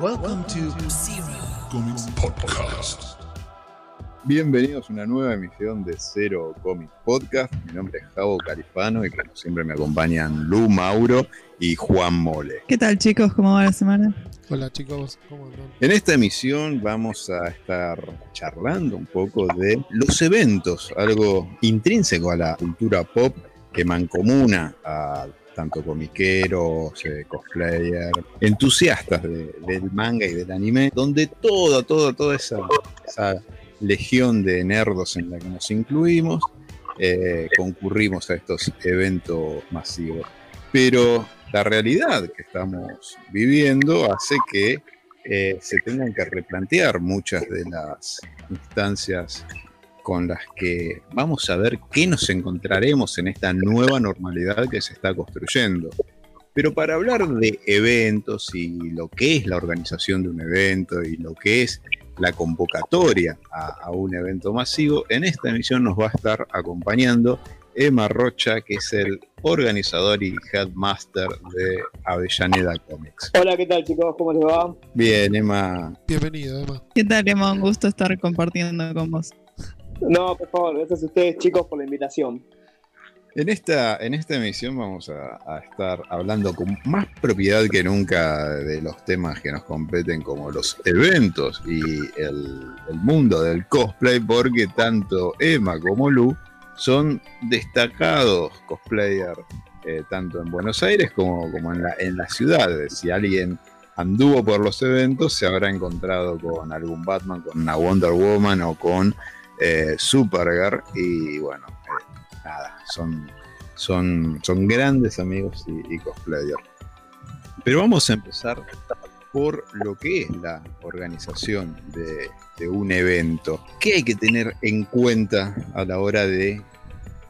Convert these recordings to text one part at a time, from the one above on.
Welcome to Zero Comics Podcast. Bienvenidos a una nueva emisión de Cero Comics Podcast. Mi nombre es Javo Califano y como siempre me acompañan Lu Mauro y Juan Mole. ¿Qué tal chicos? ¿Cómo va la semana? Hola chicos, ¿cómo andan? En esta emisión vamos a estar charlando un poco de los eventos, algo intrínseco a la cultura pop que mancomuna a tanto comiqueros, eh, cosplayer, entusiastas de- del manga y del anime, donde toda, toda, toda esa, esa legión de nerdos en la que nos incluimos, eh, concurrimos a estos eventos masivos. Pero la realidad que estamos viviendo hace que eh, se tengan que replantear muchas de las instancias con las que vamos a ver qué nos encontraremos en esta nueva normalidad que se está construyendo. Pero para hablar de eventos y lo que es la organización de un evento y lo que es la convocatoria a, a un evento masivo, en esta emisión nos va a estar acompañando Emma Rocha, que es el organizador y headmaster de Avellaneda Comics. Hola, ¿qué tal chicos? ¿Cómo les va? Bien, Emma, Bienvenido, Emma. ¿Qué tal, Emma? Un gusto estar compartiendo con vos. No, por favor, gracias a ustedes chicos por la invitación. En esta, en esta emisión vamos a, estar hablando con más propiedad que nunca de los temas que nos competen como los eventos y el, mundo del cosplay porque tanto Emma como Lu son destacados cosplayers eh, tanto en Buenos Aires como, como en, la, en la ciudad. Si alguien anduvo por los eventos se habrá encontrado con algún Batman, con una Wonder Woman o con eh, Supergirl y bueno, eh, nada, son, son, son grandes amigos y, y cosplayers. Pero vamos a empezar por lo que es la organización de, un evento. ¿Qué hay que tener en cuenta a la hora de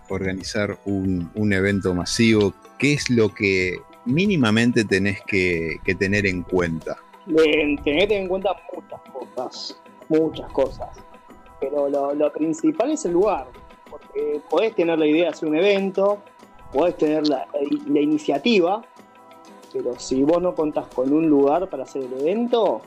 organizar un, un evento masivo? ¿Qué es lo que mínimamente tenés que, que tener en cuenta? Tened en cuenta muchas cosas, muchas cosas. Pero lo, principal es el lugar. Porque podés tener la idea de hacer un evento, podés tener la, la iniciativa, pero si vos no contás con un lugar para hacer el evento,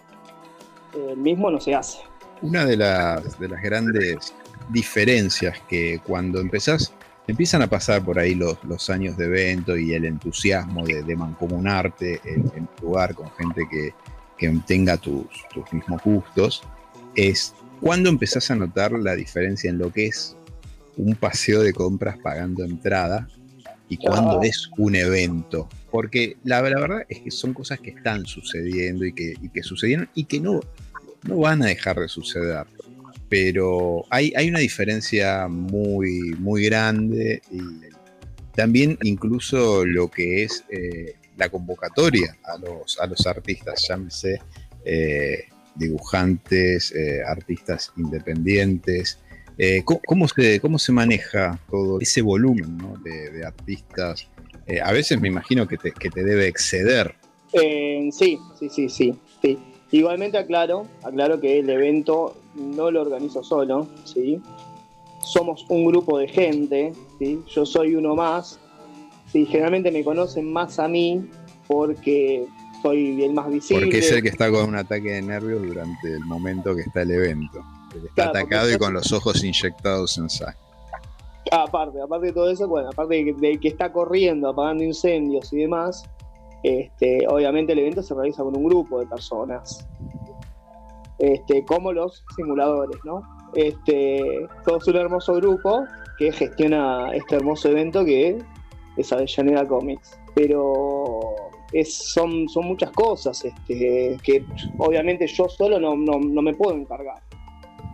el mismo no se hace. Una de las, de las grandes diferencias que cuando empezás, empiezan a pasar por ahí los, los años de evento y el entusiasmo de, mancomunarte en, en lugar con gente que, que tenga tus, tus mismos gustos, es cuando empezás a notar la diferencia en lo que es un paseo de compras pagando entrada y cuando Ah. es un evento. Porque la, la verdad es que son cosas que están sucediendo y que, y que sucedieron y que no, no van a dejar de suceder. Pero hay, hay una diferencia muy, muy grande y también incluso lo que es eh, la convocatoria a los, a los artistas, llámese eh, dibujantes, eh, artistas independientes. Eh, ¿cómo, se, ¿Cómo se maneja todo ese volumen de, artistas? Eh, a veces me imagino que te, que te debe exceder. Sí, sí, sí, sí, sí. Igualmente aclaro, aclaro que el evento no lo organizo solo, ¿sí? Somos un grupo de gente, ¿sí? Yo soy uno más. Sí, generalmente me conocen más a mí porque soy el más visible. Porque es el que está con un ataque de nervios durante el momento que está el evento. El está Claro, atacado y con los ojos inyectados en sangre. Aparte, aparte de todo eso, bueno, aparte de que, de que está corriendo, apagando incendios y demás, este, obviamente el evento se realiza con un grupo de personas. Este, como los simuladores, ¿no? Este, somos un hermoso grupo que gestiona este hermoso evento que es Avellaneda Comics. Pero son, son muchas cosas este, que obviamente yo solo no, no, no me puedo encargar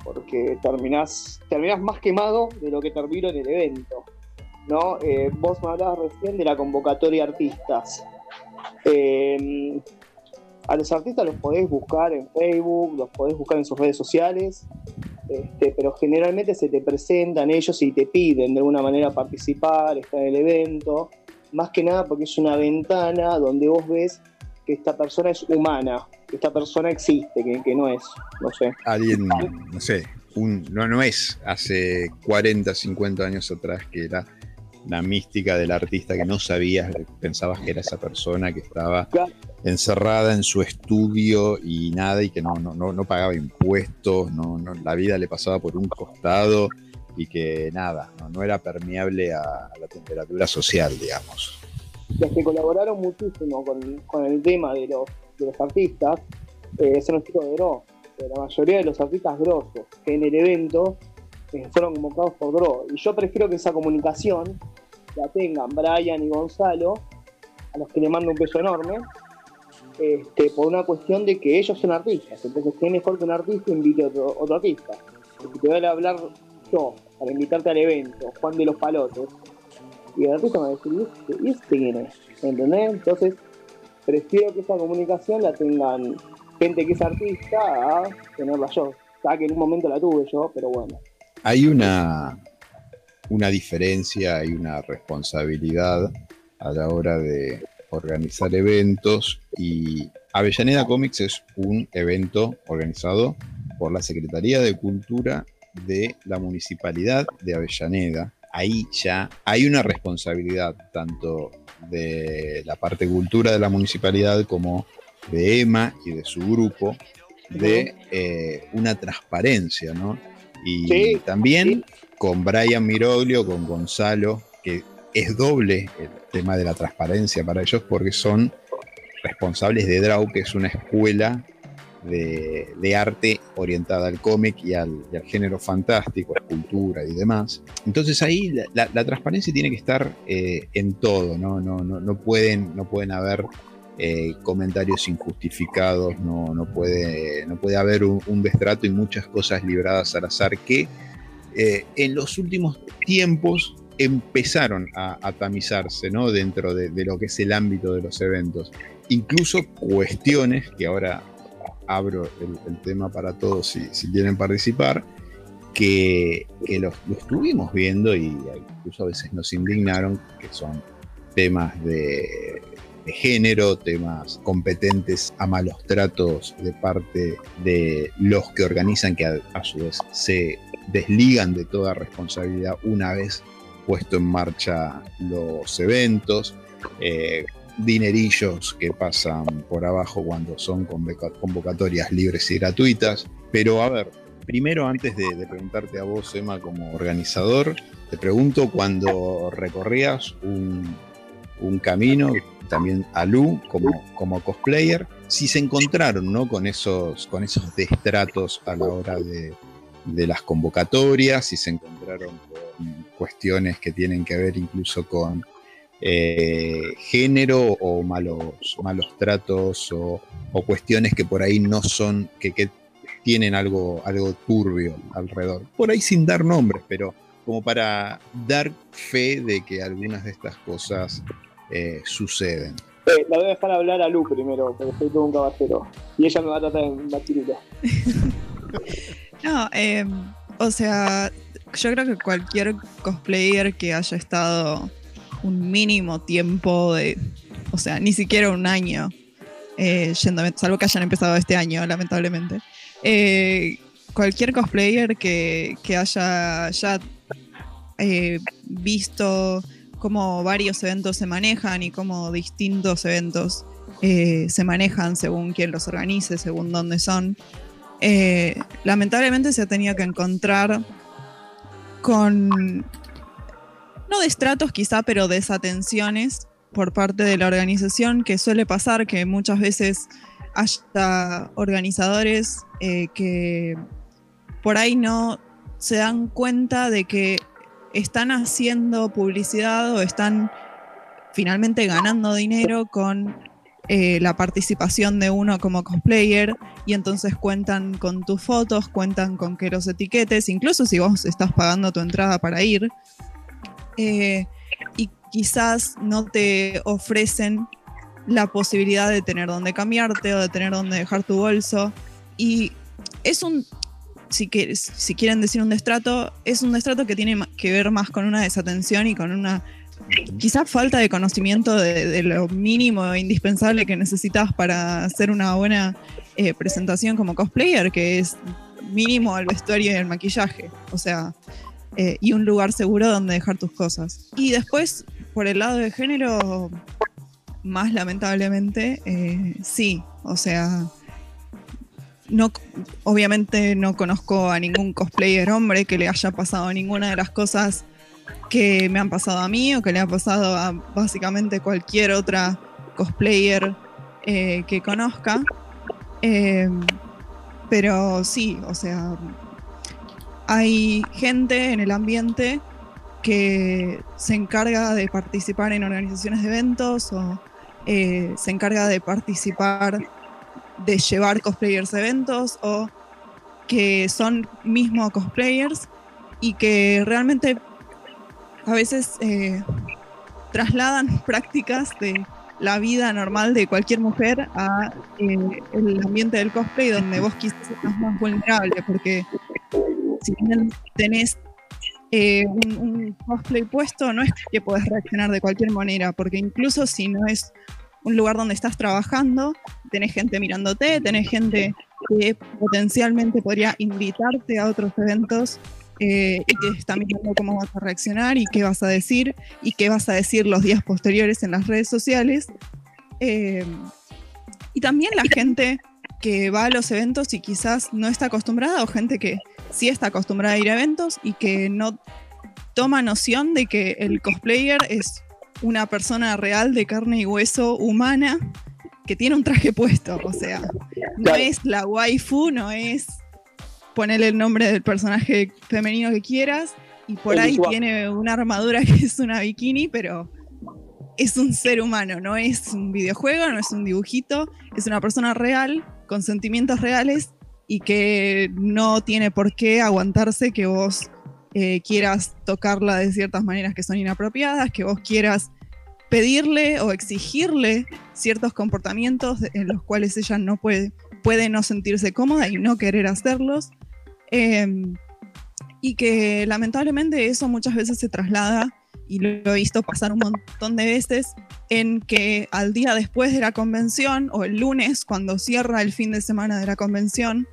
porque terminás, terminás más quemado de lo que termino en el evento. ¿no? Eh, vos me hablabas recién de la convocatoria de artistas. Eh, a los artistas los podés buscar en Facebook, los podés buscar en sus redes sociales, este, pero generalmente se te presentan ellos y te piden de alguna manera participar, estar en el evento, más que nada porque es una ventana donde vos ves que esta persona es humana, que esta persona existe, que, que no es, no sé. Alguien, no sé, un, no, no es hace 40, 50 años atrás que era la mística del artista que no sabías, pensabas que era esa persona que estaba Claro. encerrada en su estudio y nada, y que no, no, no, no pagaba impuestos, no, no, la vida le pasaba por un costado y que nada, no, era permeable a, la temperatura social, digamos. los que colaboraron muchísimo con, con el tema de los, de los artistas eh, son los chicos de Dro. La mayoría de los artistas grosos que en el evento eh, fueron convocados por Dro. Y yo prefiero que esa comunicación la tengan Brian y Gonzalo, a los que le mando un beso enorme, este, por una cuestión de que ellos son artistas. Entonces, ¿qué mejor que un artista invite a otro, otro artista? Si te voy a hablar para invitarte al evento, Juan de los Palotes, y el artista me va a decir, ¿y este, ¿y este quién es? ¿Entendés? Entonces, prefiero que esa comunicación la tengan gente que es artista a tenerla yo. Ya que en un momento la tuve yo, pero bueno. Hay una, una diferencia, hay una responsabilidad a la hora de organizar eventos y Avellaneda Comics es un evento organizado por la Secretaría de Cultura de la Municipalidad de Avellaneda. Ahí ya hay una responsabilidad tanto de la parte cultura de la municipalidad como de Emma y de su grupo de eh, una transparencia, ¿no? Y Sí, también con Brian Miroglio, con Gonzalo, que es doble el tema de la transparencia para ellos porque son responsables de DRAU, que es una escuela de, arte orientada al cómic y al, género fantástico, escultura y demás. Entonces ahí la, la- la transparencia tiene que estar eh, en todo, ¿no? No, no, no pueden, no pueden haber eh, comentarios injustificados, no, no, puede, no puede haber un, un destrato y muchas cosas libradas al azar que eh, en los últimos tiempos empezaron a, a tamizarse ¿no? dentro de, de lo que es el ámbito de los eventos. Incluso cuestiones que ahora abro el, tema para todos si, quieren participar, que, que los, lo estuvimos viendo y incluso a veces nos indignaron, que son temas de, género, temas competentes a malos tratos de parte de los que organizan, que a, a su vez se desligan de toda responsabilidad una vez puesto en marcha los eventos, eh, dinerillos que pasan por abajo cuando son convoca- convocatorias libres y gratuitas. Pero a ver, primero antes de, preguntarte a vos, Emma, como organizador, te pregunto cuando recorrías un, un camino, también a Lu como, como cosplayer, si se encontraron ¿no? con, esos, con esos destratos a la hora de, de las convocatorias, si se encontraron con cuestiones que tienen que ver incluso con eh, género o malos, malos tratos o, o cuestiones que por ahí no son, que, que tienen algo, algo turbio alrededor. Por ahí sin dar nombres, pero como para dar fe de que algunas de estas cosas eh, suceden. Eh, la voy a dejar hablar a Lu primero, porque soy todo un caballero. Y ella me va a tratar de matirito. No, eh, o sea, yo creo que cualquier cosplayer que haya estado un mínimo tiempo de, o sea, ni siquiera un año, eh, salvo que hayan empezado este año, lamentablemente. Eh, cualquier cosplayer que, que haya ya eh, visto cómo varios eventos se manejan y cómo distintos eventos se manejan según quién los organice, según dónde son. Lamentablemente se ha tenido que encontrar con, no destratos quizá, pero desatenciones por parte de la organización, que suele pasar que muchas veces haya organizadores eh, que por ahí no se dan cuenta de que están haciendo publicidad o están finalmente ganando dinero con eh, la participación de uno como cosplayer y entonces cuentan con tus fotos, cuentan con que los etiquetes, incluso si vos estás pagando tu entrada para ir, eh, y quizás no te ofrecen la posibilidad de tener donde cambiarte o de tener donde dejar tu bolso. Y es un, si, si quieren decir un destrato, es un destrato que tiene que ver más con una desatención y con una quizás falta de conocimiento de, de, lo mínimo e indispensable que necesitas para hacer una buena eh, presentación como cosplayer, que es mínimo el vestuario y el maquillaje. O sea, eh, y un lugar seguro donde dejar tus cosas. Y después, por el lado de género, más lamentablemente, eh, sí, o sea, no, obviamente no conozco a ningún cosplayer hombre que le haya pasado ninguna de las cosas que me han pasado a mí o que le ha pasado a básicamente cualquier otra cosplayer eh, que conozca. Eh, pero sí, o sea, hay gente en el ambiente que se encarga de participar en organizaciones de eventos o eh, se encarga de participar, de llevar cosplayers a eventos o que son mismo cosplayers y que realmente a veces eh, trasladan prácticas de la vida normal de cualquier mujer a eh, el ambiente del cosplay donde vos quizás estás más vulnerable porque si tenés eh, un, cosplay puesto no es que podés reaccionar de cualquier manera porque incluso si no es un lugar donde estás trabajando, tenés gente mirándote, tenés gente que potencialmente podría invitarte a otros eventos eh, y que está mirando cómo vas a reaccionar y qué vas a decir y qué vas a decir los días posteriores en las redes sociales. Eh, y también la gente que va a los eventos y quizás no está acostumbrada o gente que sí está acostumbrada a ir a eventos y que no toma noción de que el cosplayer es una persona real de carne y hueso humana que tiene un traje puesto. O sea, no es la waifu, no es ponerle el nombre del personaje femenino que quieras. Y por El ahí visual. tiene una armadura que es una bikini, pero es un ser humano, no es un videojuego, no es un dibujito, es una persona real, con sentimientos reales y que no tiene por qué aguantarse que vos eh, quieras tocarla de ciertas maneras que son inapropiadas, que vos quieras pedirle o exigirle ciertos comportamientos en los cuales ella no puede, puede no sentirse cómoda y no querer hacerlos. Eh, y que lamentablemente eso muchas veces se traslada, y lo he visto pasar un montón de veces, en que al día después de la convención o el lunes, cuando cierra el fin de semana de la convención,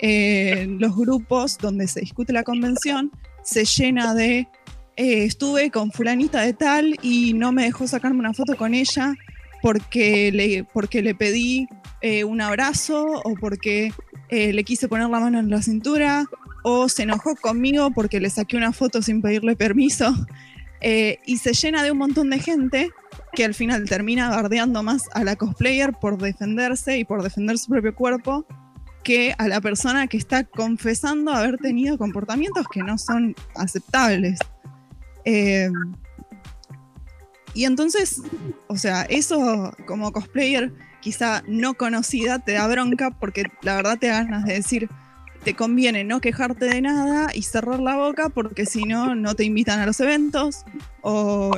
eh, los grupos donde se discute la convención se llena de eh, estuve con fulanita de tal y no me dejó sacarme una foto con ella porque le, porque le pedí eh, un abrazo o porque eh, le quise poner la mano en la cintura o se enojó conmigo porque le saqué una foto sin pedirle permiso. Eh, y se llena de un montón de gente que al final termina bardeando más a la cosplayer por defenderse y por defender su propio cuerpo que a la persona que está confesando haber tenido comportamientos que no son aceptables. Eh, y entonces, o sea, eso como cosplayer quizá no conocida te da bronca porque la verdad te da ganas de decir, te conviene no quejarte de nada y cerrar la boca porque si no, no te invitan a los eventos o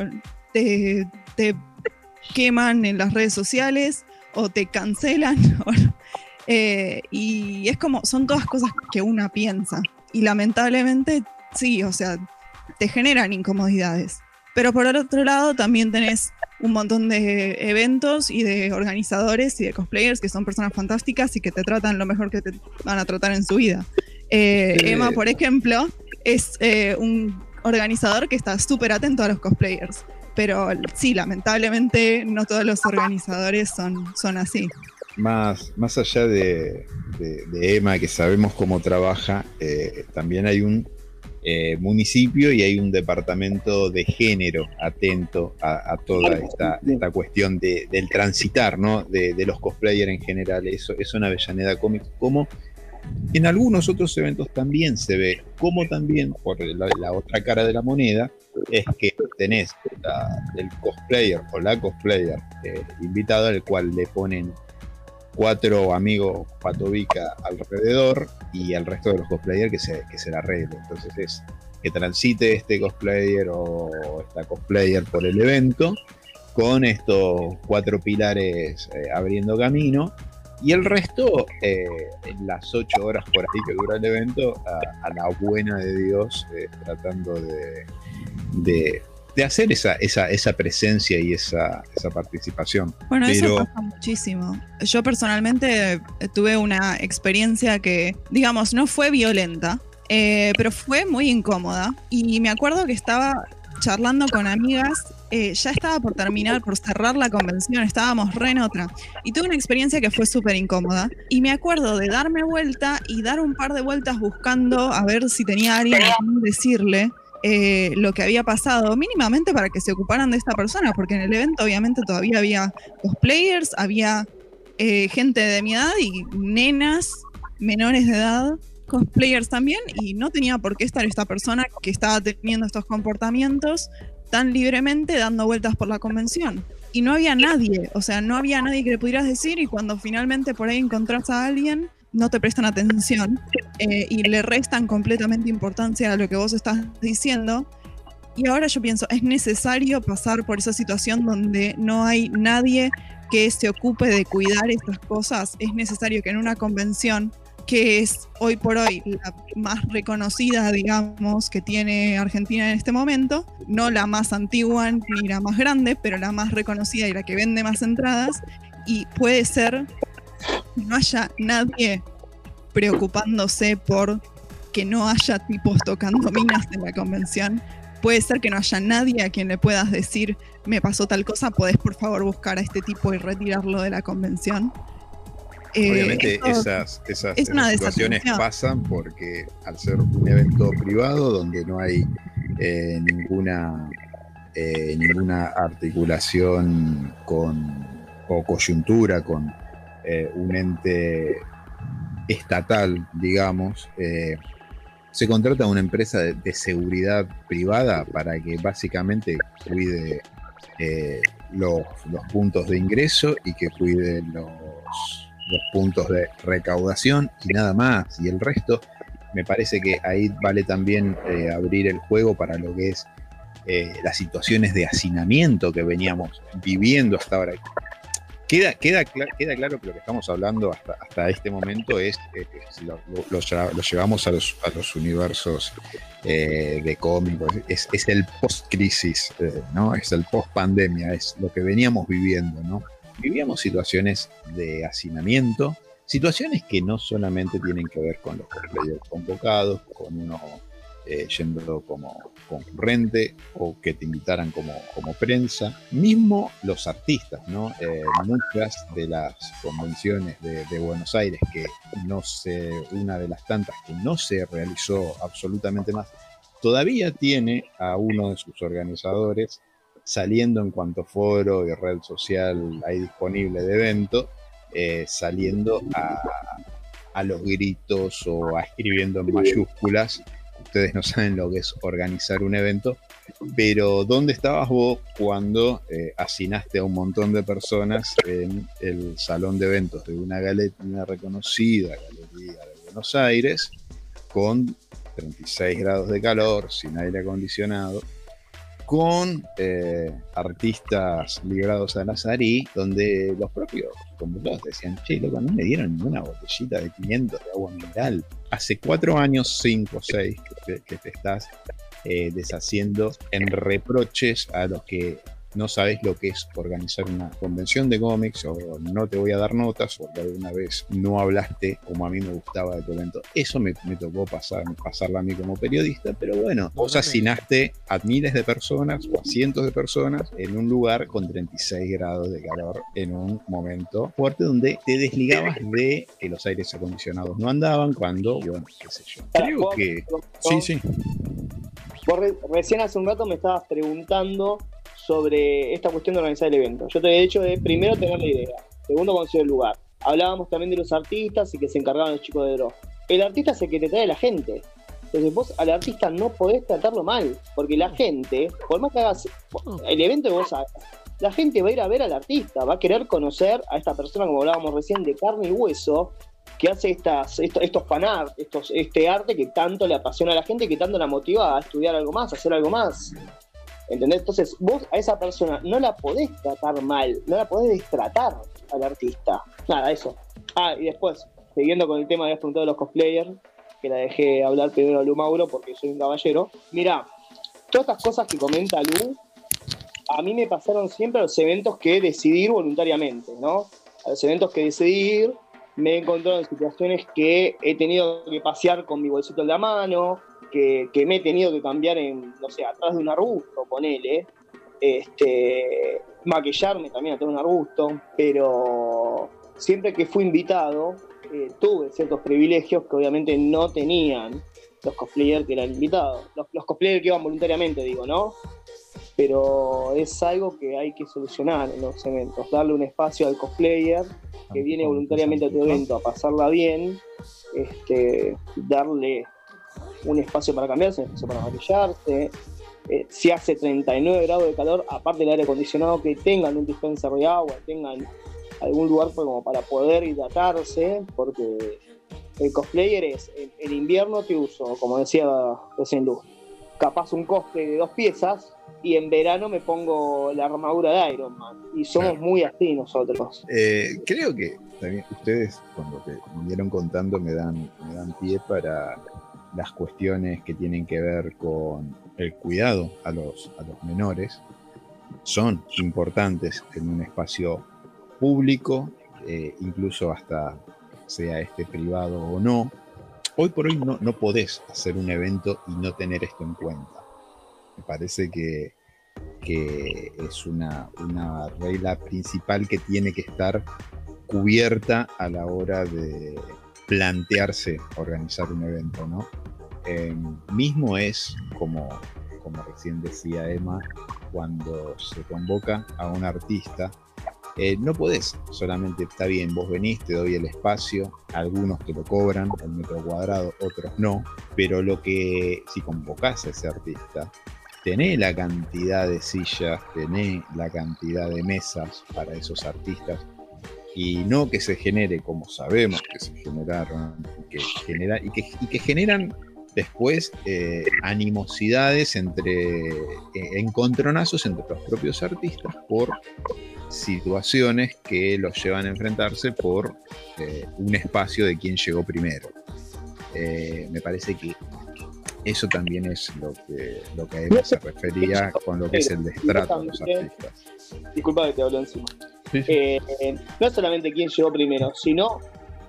te, queman en las redes sociales o te cancelan. Eh, y es como, son todas cosas que una piensa. Y lamentablemente, sí, o sea, te generan incomodidades. Pero por el otro lado, también tenés un montón de eventos y de organizadores y de cosplayers que son personas fantásticas y que te tratan lo mejor que te van a tratar en su vida. Eh. Emma, por ejemplo, es eh, un organizador que está súper atento a los cosplayers. Pero sí, lamentablemente no todos los organizadores son, son así. Más, más allá de, de- de Emma, que sabemos cómo trabaja, eh, también hay un eh, municipio y hay un departamento de género atento a, a toda esta, esta cuestión de- del transitar, ¿no? De, de los cosplayers en general. Eso, eso en Avellaneda Comics, como en algunos otros eventos también se ve, como también, por la, la otra cara de la moneda, es que tenés la- el cosplayer o la cosplayer eh, invitado al cual le ponen cuatro amigos patovica alrededor y el resto de los cosplayers que se, que se la arregle. Entonces es que transite este cosplayer o esta cosplayer por el evento con estos cuatro pilares eh, abriendo camino y el resto eh, en las ocho horas por ahí que dura el evento a, la buena de Dios eh, tratando de, de hacer esa, esa, esa presencia y esa, esa participación. Bueno, Pero- eso pasa muchísimo. Yo personalmente eh, tuve una experiencia que, digamos, no fue violenta. Eh, pero fue muy incómoda. Y me acuerdo que estaba charlando con amigas, eh, ya estaba por terminar, por cerrar la convención, estábamos re en otra. Y tuve una experiencia que fue súper incómoda. Y me acuerdo de darme vuelta y dar un par de vueltas buscando a ver si tenía alguien a quien decirle. Eh, lo que había pasado, mínimamente para que se ocuparan de esta persona, porque en el evento obviamente todavía había cosplayers, había eh, gente de mi edad y nenas menores de edad cosplayers también y no tenía por qué estar esta persona que estaba teniendo estos comportamientos tan libremente dando vueltas por la convención. Y no había nadie, o sea, no había nadie que le pudieras decir y cuando finalmente por ahí encontrás a alguien, no te prestan atención eh, y le restan completamente importancia a lo que vos estás diciendo. Y ahora yo pienso, es necesario pasar por esa situación donde no hay nadie que se ocupe de cuidar estas cosas. Es necesario que en una convención que es hoy por hoy la más reconocida, digamos, que tiene Argentina en este momento, no la más antigua ni la más grande, pero la más reconocida y la que vende más entradas, y puede ser que no haya nadie preocupándose por que no haya tipos tocando minas en la convención. Puede ser que no haya nadie a quien le puedas decir, me pasó tal cosa, podés por favor buscar a este tipo y retirarlo de la convención. Eh, Obviamente esas, esas, es esas situaciones pasan porque al ser un evento privado donde no hay eh, ninguna eh, ninguna articulación con o coyuntura con eh, un ente estatal, digamos, eh, se contrata a una empresa de, seguridad privada para que básicamente cuide eh, los, puntos de ingreso y que cuide los, puntos de recaudación y nada más. Y el resto, me parece que ahí vale también eh, abrir el juego para lo que es las situaciones de hacinamiento que veníamos viviendo hasta ahora. Queda, queda, queda claro que lo que estamos hablando hasta, hasta este momento es, eh, si lo, llevamos a los, a los universos eh, de cómicos, es, es el post-crisis, eh, ¿no? Es el post-pandemia, es lo que veníamos viviendo, ¿no? Vivíamos situaciones de hacinamiento, situaciones que no solamente tienen que ver con los convocados, con uno eh, yendo como concurrente o que te invitaran como, como prensa, mismo los artistas, ¿no? Eh, muchas de las convenciones de, de Buenos Aires, que no se, una de las tantas que no se realizó absolutamente más, todavía tiene a uno de sus organizadores saliendo en cuanto foro y red social hay disponible de evento, eh, saliendo a, a los gritos o a escribiendo en mayúsculas. Ustedes no saben lo que es organizar un evento, pero ¿dónde estabas vos cuando eh, hacinaste a un montón de personas en el salón de eventos de una, gale- una reconocida galería de Buenos Aires con 36 grados de calor, sin aire acondicionado, con eh, artistas ligados al azarí, donde los propios convocados decían, che, loco, no me dieron ninguna botellita de 500 de agua mineral. Hace cuatro años, cinco o seis, que te, que te estás eh, deshaciendo en reproches a los que no sabes lo que es organizar una convención de cómics o no te voy a dar notas porque alguna vez no hablaste como a mí me gustaba de tu evento. Eso me, me tocó pasar, pasarla a mí como periodista, pero bueno, vos asinaste a miles de personas o a cientos de personas en un lugar con 36 grados de calor en un momento fuerte donde te desligabas de que los aires acondicionados no andaban cuando, bueno, qué sé yo. Creo que... Sí, sí. Vos recién hace un rato me estabas preguntando sobre esta cuestión de organizar el evento. Yo te había dicho de primero tener la idea, segundo conocer el lugar. Hablábamos también de los artistas y que se encargaban los chicos de Draw. El artista es el que te trae la gente. Entonces vos al artista no podés tratarlo mal, porque la gente, por más que hagas el evento que vos hagas, la gente va a ir a ver al artista, va a querer conocer a esta persona, como hablábamos recién, de carne y hueso, que hace estas, estos, estos fanart, estos, este arte que tanto le apasiona a la gente, que tanto la motiva a estudiar algo más, a hacer algo más. Entonces, vos a esa persona no la podés tratar mal, no la podés destratar al artista. Nada, eso. Ah, y después, siguiendo con el tema de preguntado de los cosplayers, que la dejé hablar primero a Lu Mauro porque soy un caballero. Mira, todas estas cosas que comenta Lu, a mí me pasaron siempre a los eventos que decidí ir voluntariamente, ¿no? A los eventos que decidí ir, me he encontrado en situaciones que he tenido que pasear con mi bolsito en la mano, que, que me he tenido que cambiar en, no sé, atrás de un arbusto, ponele, este, maquillarme también atrás de un arbusto, pero siempre que fui invitado, eh, tuve ciertos privilegios que obviamente no tenían los cosplayers que eran invitados. Los, los cosplayers que iban voluntariamente, digo, ¿no? Pero es algo que hay que solucionar en los eventos, darle un espacio al cosplayer que viene voluntariamente a tu evento a pasarla bien, este, darle un espacio para cambiarse, un espacio para maquillarse. Eh, si hace 39 grados de calor, aparte del aire acondicionado, que tengan un dispenser de agua, tengan algún lugar pues, como para poder hidratarse, porque el cosplayer es, en, invierno te uso, como decía recién Luz, capaz un cosplay de dos piezas, y en verano me pongo la armadura de Iron Man. Y somos Claro. muy así nosotros. Eh, creo que también ustedes, con lo que vinieron contando, me dan, me dan pie para las cuestiones que tienen que ver con el cuidado a los, a los menores. Son importantes en un espacio público, eh, incluso hasta sea este privado o no. Hoy por hoy no, no podés hacer un evento y no tener esto en cuenta. Me parece que, que es una, una regla principal que tiene que estar cubierta a la hora de plantearse organizar un evento, ¿no? Eh, mismo es, como, como recién decía Emma, cuando se convoca a un artista, eh, no podés solamente, está bien, vos venís, te doy el espacio, algunos te lo cobran, el metro cuadrado, otros no, pero lo que, si convocás a ese artista, tenés la cantidad de sillas, tenés la cantidad de mesas para esos artistas, y no que se genere como sabemos que se generaron, y que, genera, y que, y que generan después eh, animosidades entre eh, encontronazos entre los propios artistas por situaciones que los llevan a enfrentarse por eh, un espacio de quien llegó primero. Eh, me parece que eso también es lo que, lo que a Eva se refería con lo que es el destrato de los artistas. Disculpa que te hablo encima. Sí, sí. Eh, no es solamente quién llegó primero, sino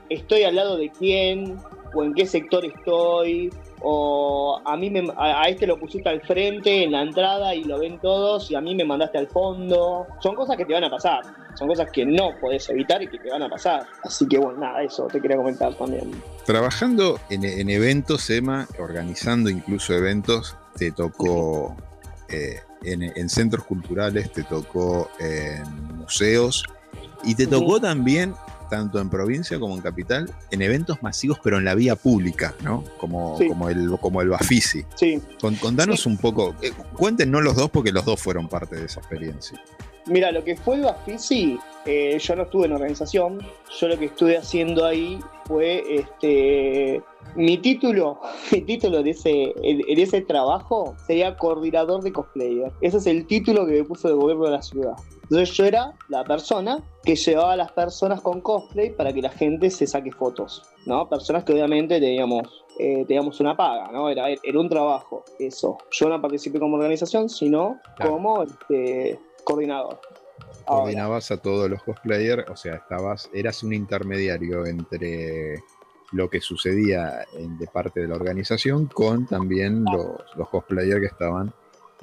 estoy al lado de quién, o en qué sector estoy, o a mí me, a, a este lo pusiste al frente en la entrada y lo ven todos, y a mí me mandaste al fondo. Son cosas que te van a pasar, son cosas que no podés evitar y que te van a pasar. Así que bueno, nada, eso te quería comentar también. Trabajando en, en eventos, Emma, organizando incluso eventos, te tocó eh, en, en centros culturales, te tocó en museos y te tocó también, tanto en provincia como en capital, en eventos masivos, pero en la vía pública, ¿no? Como, Sí. como, el, como el Bafisi. Sí, Con- contanos un poco, eh, cuéntenos los dos porque los dos fueron parte de esa experiencia. Mira, lo que fue el Bafisi, eh, yo no estuve en organización, yo lo que estuve haciendo ahí fue este mi título, mi título de ese, en, ese trabajo sería coordinador de cosplayer. Ese es el título que me puso el gobierno de la ciudad. Entonces yo era la persona que llevaba a las personas con cosplay para que la gente se saque fotos, ¿no? Personas que obviamente teníamos, eh, teníamos una paga, ¿no? Era, era un trabajo, eso. Yo no participé como organización, sino Claro. como este, coordinador. Coordinabas a todos los cosplayers, o sea, estabas, eras un intermediario entre lo que sucedía de parte de la organización con también los, los cosplayers que estaban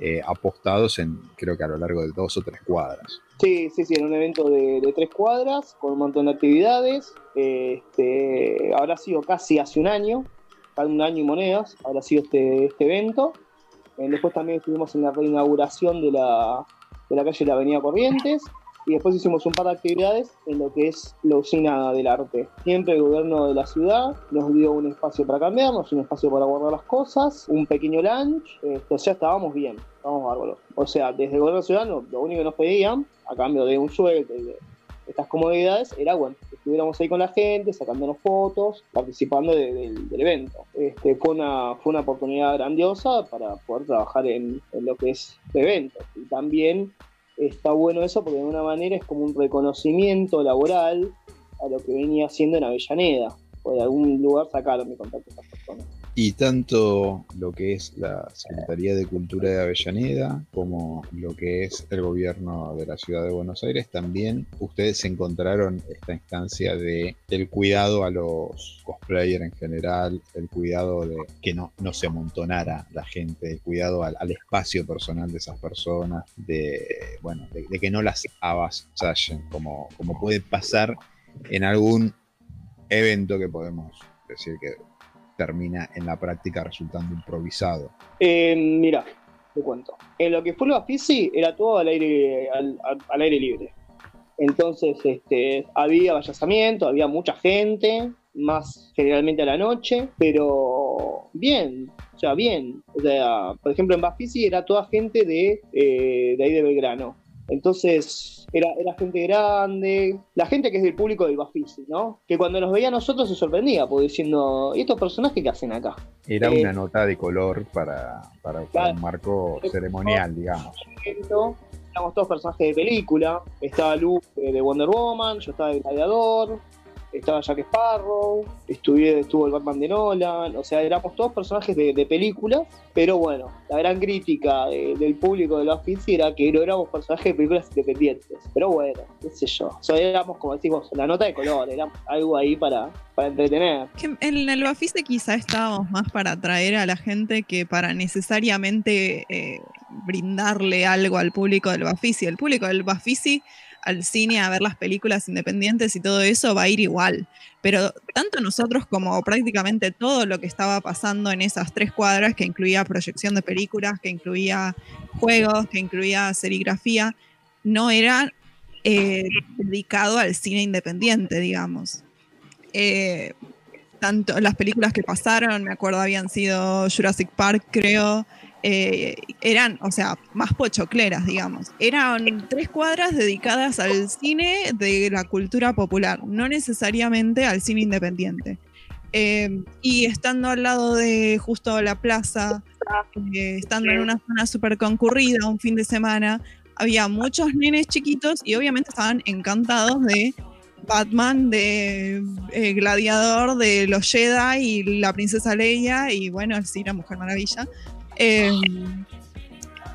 eh, apostados en, creo que a lo largo de dos o tres cuadras. Sí, sí, sí, en un evento de, tres cuadras, con un montón de actividades. Este, habrá sido casi hace un año, un año y monedas, habrá sido este, este evento. Eh, después también estuvimos en la reinauguración de la, de la calle de la Avenida Corrientes. Y después hicimos un par de actividades en lo que es la usina del arte. Siempre el gobierno de la ciudad nos dio un espacio para cambiarnos, un espacio para guardar las cosas, un pequeño lunch. O sea, estábamos bien, estábamos bárbaros. O sea, desde el gobierno de la ciudad lo, único que nos pedían, a cambio de un sueldo y de estas comodidades, era bueno, que estuviéramos ahí con la gente, sacándonos fotos, participando de- del- evento. Este, fue, una, fue una oportunidad grandiosa para poder trabajar en, en lo que es eventos. Y también está bueno eso porque de alguna manera es como un reconocimiento laboral a lo que venía haciendo en Avellaneda. O de algún lugar sacaron mi contacto. Y tanto lo que es la Secretaría de Cultura de Avellaneda como lo que es el gobierno de la ciudad de Buenos Aires, también ustedes encontraron esta instancia de el cuidado a los cosplayers en general, el cuidado de que no, no se amontonara la gente, el cuidado al, espacio personal de esas personas, de bueno, de, de que no las avasallen, como, como puede pasar en algún evento que podemos decir que termina en la práctica resultando improvisado. Eh, mira, te cuento. En lo que fue el Bafisi era todo al aire, al- al aire libre. Entonces, este, había vallazamiento, había mucha gente, más generalmente a la noche, pero bien, o sea, bien. O sea, por ejemplo, en Bafisi era toda gente de, eh, de ahí de Belgrano. Entonces, era, era gente grande, la gente que es del público del Bafisi, ¿no? Que cuando nos veía a nosotros se sorprendía, porque diciendo, ¿y estos personajes qué hacen acá? Era Eh, una nota de color para, para, para claro. un marco ceremonial, digamos. éramos todos personajes de película. Estaba Luke eh, de Wonder Woman, yo estaba de Gladiador, estaba Jack Sparrow, estuvo el Batman de Nolan, o sea, éramos todos personajes de, de películas, pero bueno, la gran crítica de- del público de los era que no éramos personajes de películas independientes. Pero bueno, qué sé yo. O sea, éramos, como decimos, la nota de color, era algo ahí para, para entretener. En el Bafise quizá estábamos más para atraer a la gente que para necesariamente eh, brindarle algo al público del Bafisi. El público del Bafisi al cine a ver las películas independientes y todo eso va a ir igual. Pero tanto nosotros como prácticamente todo lo que estaba pasando en esas tres cuadras, que incluía proyección de películas, que incluía juegos, que incluía serigrafía, no era eh, dedicado al cine independiente, digamos. Eh, tanto las películas que pasaron, me acuerdo, habían sido Jurassic Park, creo, eh, eran, o sea, más pochocleras, digamos. Eran tres cuadras dedicadas al cine de la cultura popular, no necesariamente al cine independiente. Eh, y estando al lado de justo la plaza, eh, estando en una zona súper concurrida un fin de semana, había muchos nenes chiquitos y obviamente estaban encantados de Batman, de eh, Gladiador, de los Jedi y la princesa Leia y bueno, sí, la Mujer Maravilla. Eh,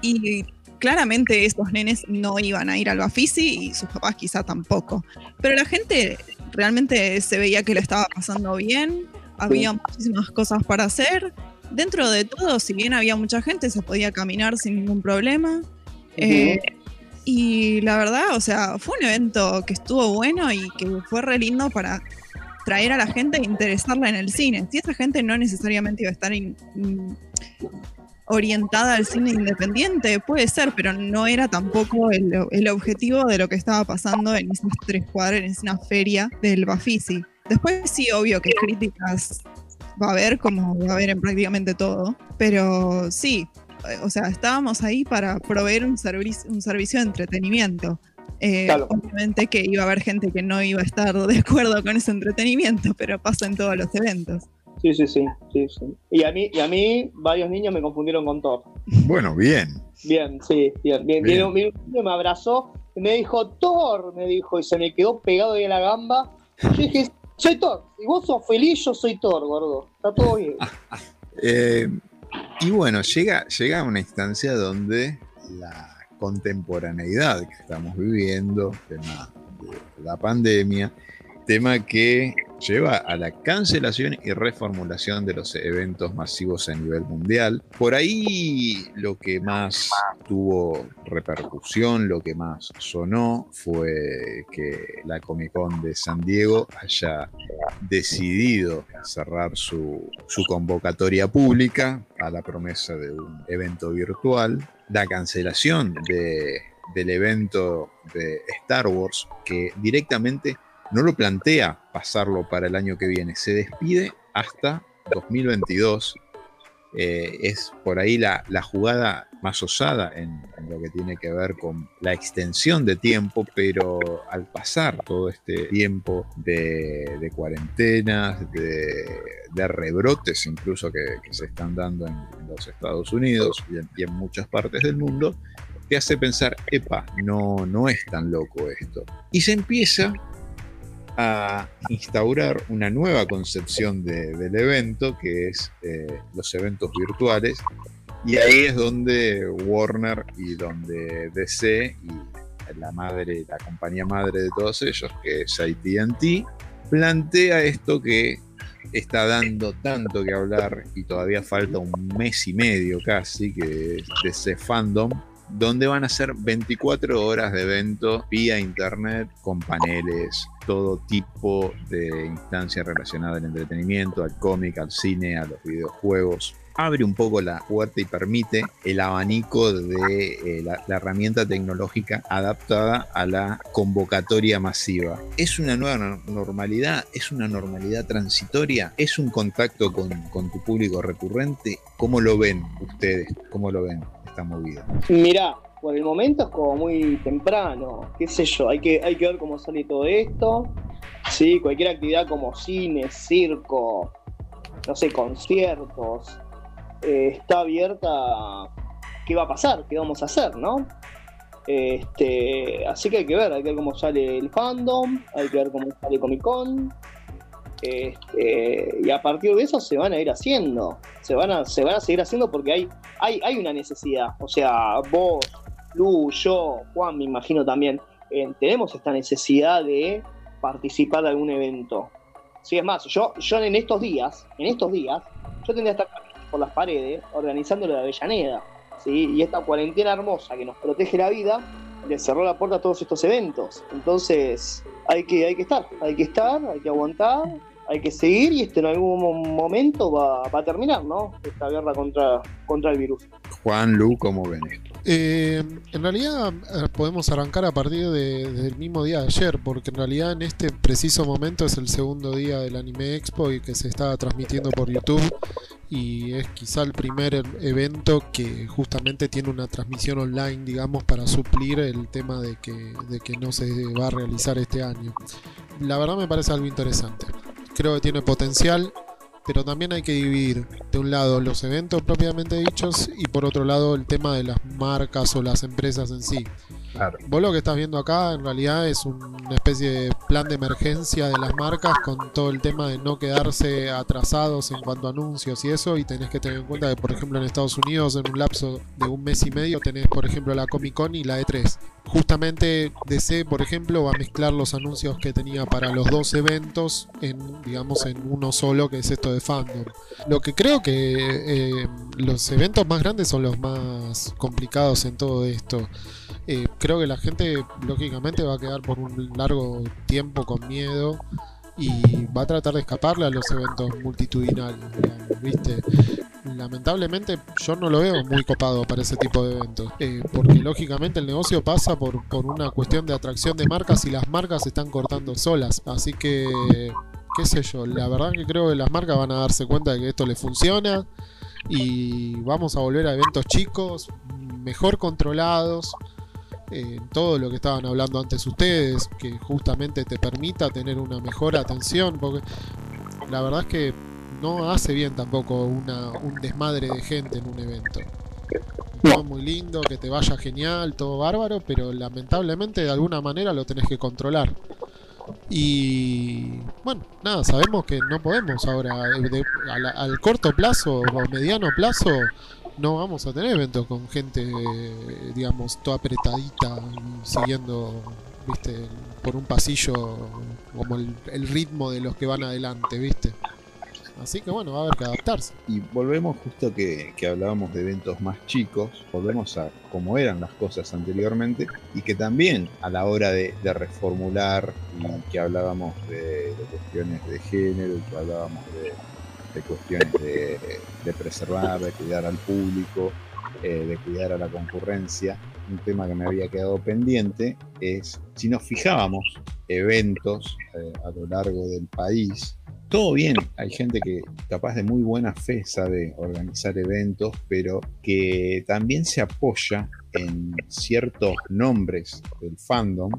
y claramente estos nenes no iban a ir al Bafisi y sus papás quizá tampoco. Pero la gente realmente se veía que le estaba pasando bien, había muchísimas cosas para hacer. Dentro de todo, si bien había mucha gente, se podía caminar sin ningún problema. Eh, y la verdad, o sea, fue un evento que estuvo bueno y que fue re lindo para traer a la gente e interesarla en el cine. Si esa gente no necesariamente iba a estar in- in- orientada al cine independiente, puede ser, pero no era tampoco el, el objetivo de lo que estaba pasando en esas tres cuadras, en esa feria del Bafisi. Después sí, obvio que críticas va a haber, como va a haber en prácticamente todo, pero sí, o sea, estábamos ahí para proveer un, servis- un servicio de entretenimiento. Eh, Claro. Obviamente que iba a haber gente que no iba a estar de acuerdo con ese entretenimiento, pero pasa en todos los eventos. Sí, sí, sí, sí, sí. Y a mí, y a mí varios niños me confundieron con Thor. Bueno, bien. Bien, sí, bien, bien. Bien. Un niño, me abrazó y me dijo, Thor, me dijo, y se me quedó pegado ahí a la gamba. Yo dije, soy Thor. Y vos sos feliz, yo soy Thor, gordo. Está todo bien. Eh, y bueno, llega, llega una instancia donde la contemporaneidad que estamos viviendo, tema de la pandemia, tema que lleva a la cancelación y reformulación de los eventos masivos a nivel mundial. Por ahí lo que más tuvo repercusión, lo que más sonó fue que la Comic Con de San Diego haya decidido cerrar su, su convocatoria pública a la promesa de un evento virtual, la cancelación de- del evento de Star Wars, que directamente no lo plantea pasarlo para el año que viene, se despide hasta 2022. Eh, es por ahí la, jugada más osada en, lo que tiene que ver con la extensión de tiempo, pero al pasar todo este tiempo de, de cuarentenas, de, de rebrotes incluso que, se están dando en, en los Estados Unidos y en, y en muchas partes del mundo, te hace pensar, epa, no, no es tan loco esto. Y se empieza a instaurar una nueva concepción de- del evento, que es eh, los eventos virtuales. Y ahí es donde Warner y donde DC y la madre, la compañía madre de todos ellos, que es AT&T, plantea esto que está dando tanto que hablar y todavía falta un mes y medio casi, que es DC Fandom, donde van a ser 24 horas de evento vía internet con paneles, todo tipo de instancias relacionadas al entretenimiento, al cómic, al cine, a los videojuegos. Abre un poco la puerta y permite el abanico de eh, la, herramienta tecnológica adaptada a la convocatoria masiva. ¿Es una nueva no- normalidad? ¿Es una normalidad transitoria? ¿Es un contacto con, con tu público recurrente? ¿Cómo lo ven ustedes? ¿Cómo lo ven esta? Mirá, por el momento es como muy temprano, qué sé yo, hay que, hay que ver cómo sale todo esto. Sí, cualquier actividad como cine, circo, no sé, conciertos, eh, está abierta. ¿Qué va a pasar? ¿Qué vamos a hacer, no? Este, así que hay que ver, hay que ver cómo sale el fandom, hay que ver cómo sale Comic Con. Este, y a partir de eso se van a ir haciendo, se van a, se van a seguir haciendo porque hay, hay, hay una necesidad. O sea, vos, Lu, yo, Juan, me imagino también, eh, tenemos esta necesidad de participar de algún evento. Sí, es más, yo, yo en estos días, en estos días, yo tendría que estar por las paredes organizando de Avellaneda. ¿sí? Y esta cuarentena hermosa que nos protege la vida, le cerró la puerta a todos estos eventos. Entonces, hay que, hay que estar, hay que estar, hay que aguantar, hay que seguir y esto en algún mo- momento va, va a terminar, ¿no? Esta guerra contra, contra el virus. Juan, Lu, ¿cómo ven esto? Eh, en realidad eh, podemos arrancar a partir de- del mismo día de ayer, porque en realidad en este preciso momento es el segundo día del Anime Expo y que se está transmitiendo por YouTube y es quizá el primer e- evento que justamente tiene una transmisión online, digamos, para suplir el tema de que, de que no se va a realizar este año. La verdad me parece algo interesante. Creo que tiene potencial, pero también hay que dividir de un lado los eventos propiamente dichos y por otro lado el tema de las marcas o las empresas en sí. Claro. Vos lo que estás viendo acá en realidad es una especie de plan de emergencia de las marcas con todo el tema de no quedarse atrasados en cuanto a anuncios y eso y tenés que tener en cuenta que por ejemplo en Estados Unidos en un lapso de un mes y medio tenés por ejemplo la Comic Con y la E3. Justamente DC por ejemplo va a mezclar los anuncios que tenía para los dos eventos en digamos en uno solo que es esto de fandom. Lo que creo que eh, los eventos más grandes son los más complicados en todo esto. Eh, creo que la gente lógicamente va a quedar por un largo tiempo con miedo y va a tratar de escaparle a los eventos multitudinarios, ¿viste? Lamentablemente yo no lo veo muy copado para ese tipo de eventos, eh, porque lógicamente el negocio pasa por, una cuestión de atracción de marcas y las marcas se están cortando solas, así que qué sé yo, la verdad que creo que las marcas van a darse cuenta de que esto les funciona y vamos a volver a eventos chicos, mejor controlados, eh, todo lo que estaban hablando antes ustedes, que justamente te permita tener una mejor atención, porque la verdad es que no hace bien tampoco una, un desmadre de gente en un evento. Todo muy lindo, que te vaya genial, todo bárbaro, pero lamentablemente de alguna manera lo tenés que controlar. Y bueno, nada, sabemos que no podemos ahora, de- al corto plazo o mediano plazo, no vamos a tener eventos con gente, digamos, toda apretadita siguiendo, viste, por un pasillo como el, el ritmo de los que van adelante, viste. Así que bueno, va a haber que adaptarse. Y volvemos justo que, que hablábamos de eventos más chicos, volvemos a cómo eran las cosas anteriormente y que también a la hora de, de reformular y que hablábamos de, de cuestiones de género y que hablábamos de, de cuestiones de, preservar, de cuidar al público, eh, de cuidar a la concurrencia, un tema que me había quedado pendiente es si nos fijábamos eventos eh, a lo largo del país todo bien, hay gente que capaz de muy buena fe sabe organizar eventos, pero que también se apoya en ciertos nombres del fandom.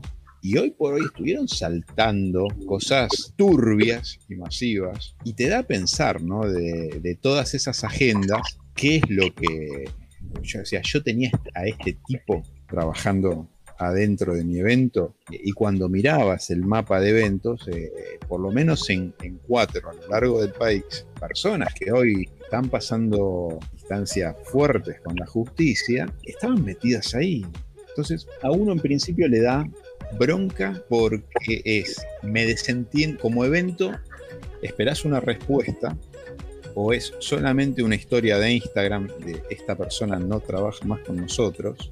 Y hoy por hoy estuvieron saltando cosas turbias y masivas. Y te da a pensar, ¿no? De, todas esas agendas, ¿qué es lo que... Yo, o yo tenía a este tipo trabajando adentro de mi evento y cuando mirabas el mapa de eventos, eh, por lo menos en, en, cuatro a lo largo del país, personas que hoy están pasando instancias fuertes con la justicia, estaban metidas ahí. Entonces, a uno en principio le da bronca porque es, me desentiendo como evento, esperás una respuesta o es solamente una historia de Instagram de esta persona no trabaja más con nosotros,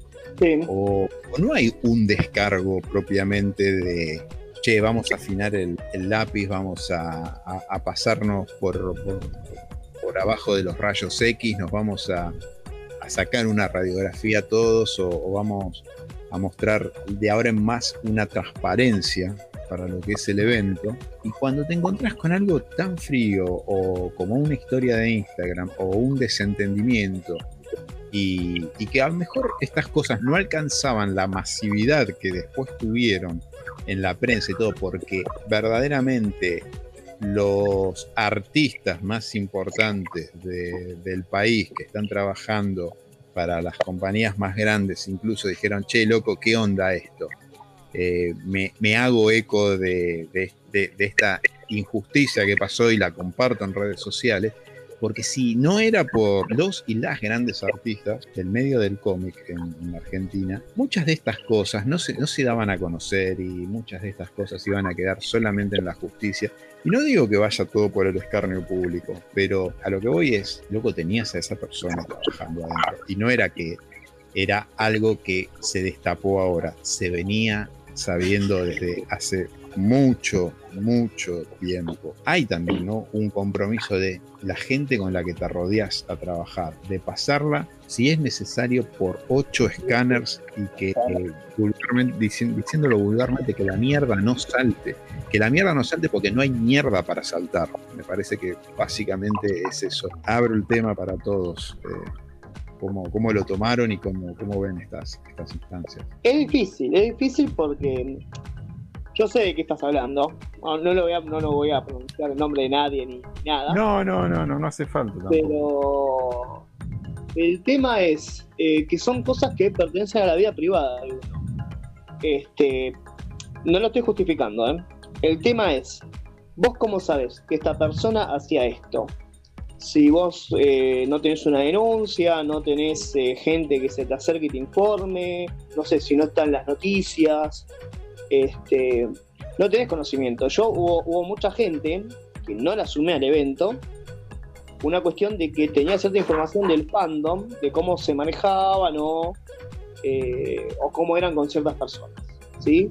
o, no hay un descargo propiamente de, che, vamos a afinar el, lápiz, vamos a, pasarnos por, por, abajo de los rayos X, nos vamos a, sacar una radiografía todos o vamos a mostrar de ahora en más una transparencia para lo que es el evento. Y cuando te encontrás con algo tan frío o como una historia de Instagram o un desentendimiento y, que a lo mejor estas cosas no alcanzaban la masividad que después tuvieron en la prensa y todo, porque verdaderamente los artistas más importantes del país que están trabajando para las compañías más grandes incluso dijeron, che, loco, ¿qué onda esto? Eh, me, hago eco de, esta injusticia que pasó y la comparto en redes sociales, porque si no era por los y las grandes artistas del medio del cómic en, Argentina, muchas de estas cosas no se, no se daban a conocer y muchas de estas cosas iban a quedar solamente en la justicia. Y no digo que vaya todo por el escarnio público, pero a lo que voy es, loco, tenías a esa persona trabajando adentro. Y no era que era algo que se destapó ahora, se venía sabiendo desde hace mucho, mucho tiempo. Hay también ¿no? un compromiso de la gente con la que te rodeas a trabajar, de pasarla, si es necesario, por ocho escáneres y que, eh, vulgarmente, diciéndolo vulgarmente, que la mierda no salte. Que la mierda no salte porque no hay mierda para saltar. Me parece que básicamente es eso. Abro el tema para todos. Eh, cómo, lo tomaron y cómo, cómo ven estas, estas instancias. Es difícil, es difícil porque yo sé de qué estás hablando. No, lo, voy a, no lo voy a pronunciar el nombre de nadie ni nada. No, no, no, no, no hace falta. Pero el tema es eh, que son cosas que pertenecen a la vida privada de uno. Este, no lo estoy justificando, ¿eh? El tema es, vos cómo sabes que esta persona hacía esto, si vos eh, no tenés una denuncia, no tenés eh, gente que se te acerque y te informe, no sé si no están las noticias, este, no tenés conocimiento. Yo hubo, mucha gente que no la sumé al evento, una cuestión de que tenía cierta información del fandom, de cómo se manejaban o, eh, o cómo eran con ciertas personas. ¿sí?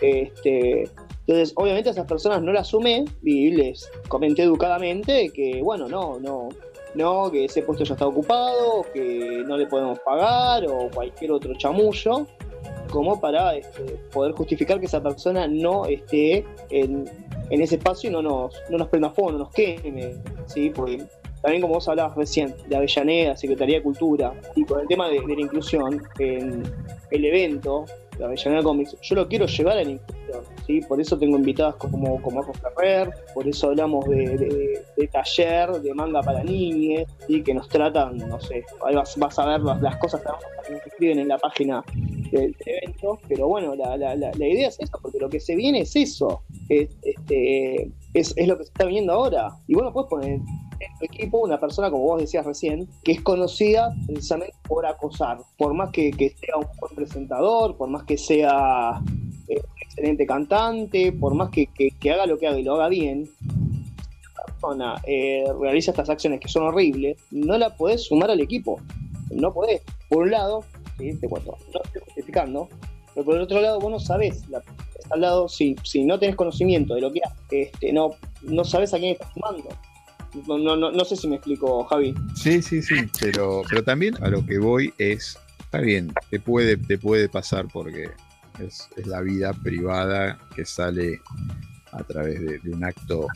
Este, entonces, obviamente a esas personas no las sumé y les comenté educadamente que, bueno, no, no, no, que ese puesto ya está ocupado, que no le podemos pagar o cualquier otro chamullo, como para este, poder justificar que esa persona no esté en, ese espacio y no nos, no nos prenda fuego, no nos queme, ¿sí? Porque también como vos hablabas recién, de Avellaneda, Secretaría de Cultura, y con el tema de, la inclusión en el evento, de Avellaneda Comics, yo lo quiero llevar a Por eso tengo invitadas como, como Ferrer, por eso hablamos de, taller, de manga para niñes, ¿sí? Que nos tratan, no sé, ahí vas, a ver las, cosas que nos escriben en la página del evento, pero bueno, la, idea es eso, porque lo que se viene es eso, es, este, es, es lo que se está viendo ahora, y bueno, puedes poner en tu equipo una persona, como vos decías recién, que es conocida precisamente por acosar. Por más que, sea un buen presentador, por más que sea excelente cantante, por más que, haga lo que haga y lo haga bien, la persona eh, realiza estas acciones que son horribles, no la podés sumar al equipo. No podés. Por un lado, ¿sí? te cuento, no estoy justificando, pero por el otro lado vos no sabés al lado, si, si no tenés conocimiento de lo que hace, este, no, no sabes a quién estás sumando. No, no, no, sé si me explico, Javi. Sí, sí, sí, pero, pero también a lo que voy es, está bien, te puede, te puede pasar porque es, la vida privada que sale a través de, un acto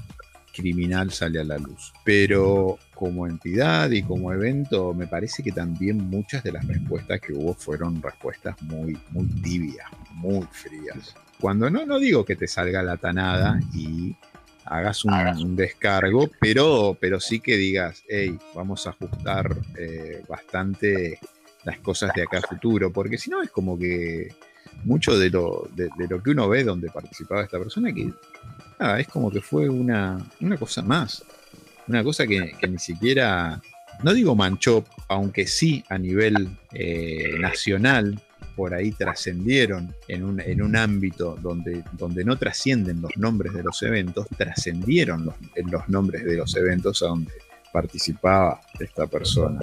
criminal sale a la luz. Pero como entidad y como evento, me parece que también muchas de las respuestas que hubo fueron respuestas muy, muy tibias, muy frías. Cuando no, no digo que te salga la tanada y hagas un, descargo, pero, pero sí que digas, hey, vamos a ajustar eh, bastante las cosas de acá a futuro, porque si no es como que mucho de lo, de, lo que uno ve donde participaba esta persona, que es como que fue una, una cosa más. Una cosa que, ni siquiera, no digo manchó, aunque sí a nivel eh, nacional, por ahí trascendieron en un, en un ámbito donde, donde no trascienden los nombres de los eventos, trascendieron los, los nombres de los eventos a donde participaba esta persona.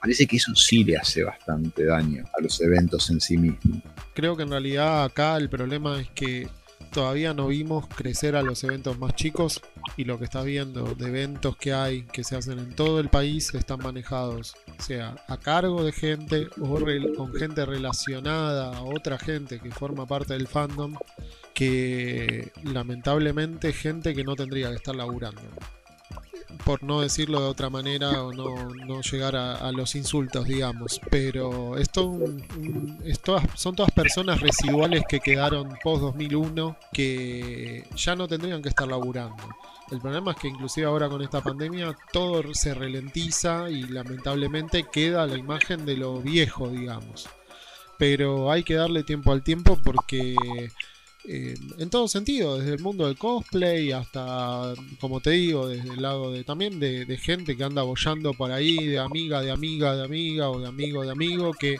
Parece que eso sí le hace bastante daño a los eventos en sí mismos. Creo que en realidad acá el problema es que todavía no vimos crecer a los eventos más chicos y lo que está viendo de eventos que hay que se hacen en todo el país están manejados, sea a cargo de gente o con gente relacionada a otra gente que forma parte del fandom que lamentablemente gente que no tendría que estar laburando por no decirlo de otra manera o no, llegar a, los insultos, digamos. Pero esto, son todas personas residuales que quedaron post 2001 que ya no tendrían que estar laburando. El problema es que inclusive ahora con esta pandemia todo se ralentiza y lamentablemente queda la imagen de lo viejo, digamos. Pero hay que darle tiempo al tiempo porque en todo sentido, desde el mundo del cosplay hasta, como te digo, desde el lado de también de, gente que anda bollando por ahí, de amiga, de amiga, de amiga o de amigo, de amigo, que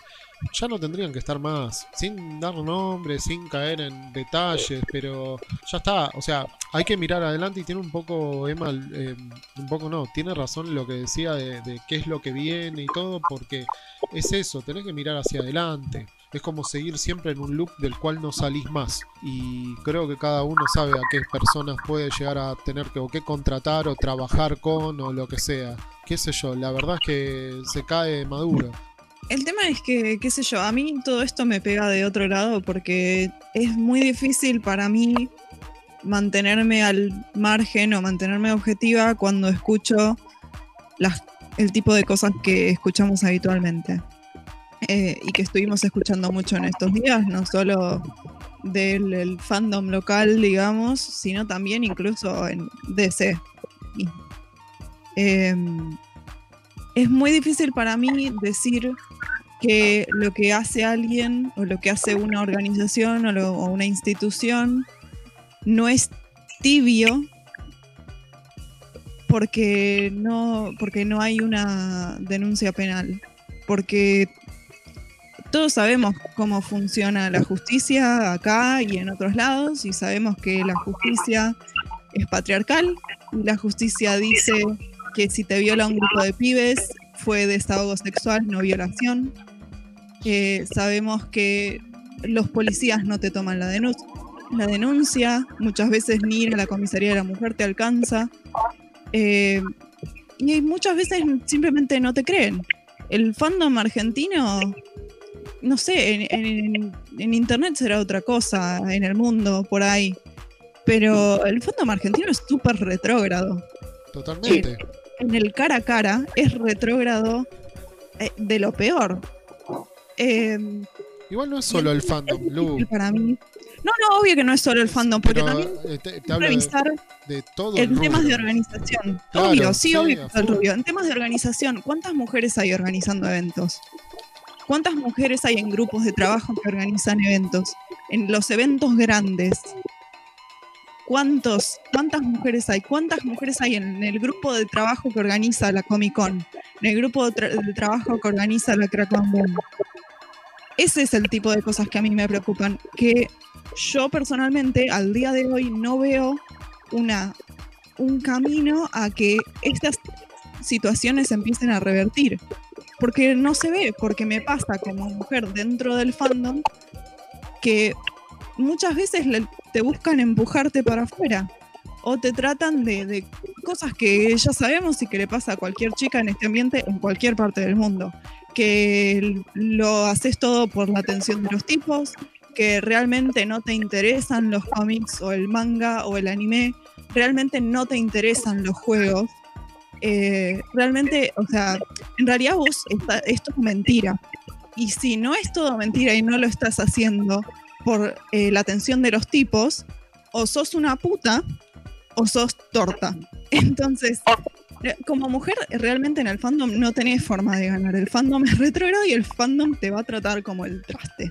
ya no tendrían que estar más, sin dar nombres, sin caer en detalles, pero ya está, o sea, hay que mirar adelante y tiene un poco, Emma, eh, un poco no, tiene razón lo que decía de, de qué es lo que viene y todo, porque es eso, tenés que mirar hacia adelante es como seguir siempre en un loop del cual no salís más. Y creo que cada uno sabe a qué personas puede llegar a tener que o qué contratar o trabajar con o lo que sea. Qué sé yo, la verdad es que se cae maduro. El tema es que, qué sé yo, a mí todo esto me pega de otro lado porque es muy difícil para mí mantenerme al margen o mantenerme objetiva cuando escucho las, el tipo de cosas que escuchamos habitualmente. Eh, y que estuvimos escuchando mucho en estos días, no solo del fandom local, digamos, sino también incluso en DC. Em, es muy difícil para mí decir que lo que hace alguien o lo que hace una organización o, o una institución no es tibio porque no, porque no hay una denuncia penal. Porque todos sabemos cómo funciona la justicia acá y en otros lados y sabemos que la justicia es patriarcal y la justicia dice que si te viola un grupo de pibes fue desahogo sexual, no violación. Eh, sabemos que los policías no te toman la, la denuncia, muchas veces ni a la comisaría de la mujer te alcanza. Eh, y muchas veces simplemente no te creen. El fandom argentino no sé, en, internet será otra cosa, en el mundo, por ahí. Pero el fandom argentino es súper retrógrado. Totalmente. En el cara a cara es retrógrado eh, de lo peor. Em, Igual no es solo el fandom, Lu. Para mí. No, no, obvio que no es solo el fandom, porque también eh, te, revisar de, todo en temas de organización. obvio, sí, obvio, En temas de organización, ¿cuántas mujeres hay organizando eventos? ¿Cuántas mujeres hay en grupos de trabajo que organizan eventos? En los eventos grandes. ¿Cuántos, ¿Cuántas mujeres hay? ¿Cuántas mujeres hay en el grupo de trabajo que organiza la Comic Con? En el grupo de, trabajo que organiza la Krakow Boom. Ese es el tipo de cosas que a mí me preocupan. Que yo personalmente al día de hoy no veo una, un camino a que estas situaciones empiecen a revertir porque no se ve, porque me pasa como mujer dentro del fandom que muchas veces te buscan empujarte para afuera o te tratan de, cosas que ya sabemos y que le pasa a cualquier chica en este ambiente en cualquier parte del mundo, que lo haces todo por la atención de los tipos, que realmente no te interesan los cómics o el manga o el anime, realmente no te interesan los juegos eh, realmente, o sea, en realidad vos, esto es mentira. Y si no es todo mentira y no lo estás haciendo por eh, la atención de los tipos, o sos una puta o sos torta. Entonces, eh, como mujer, realmente en el fandom no tenés forma de ganar. El fandom es retrógrado y el fandom te va a tratar como el traste.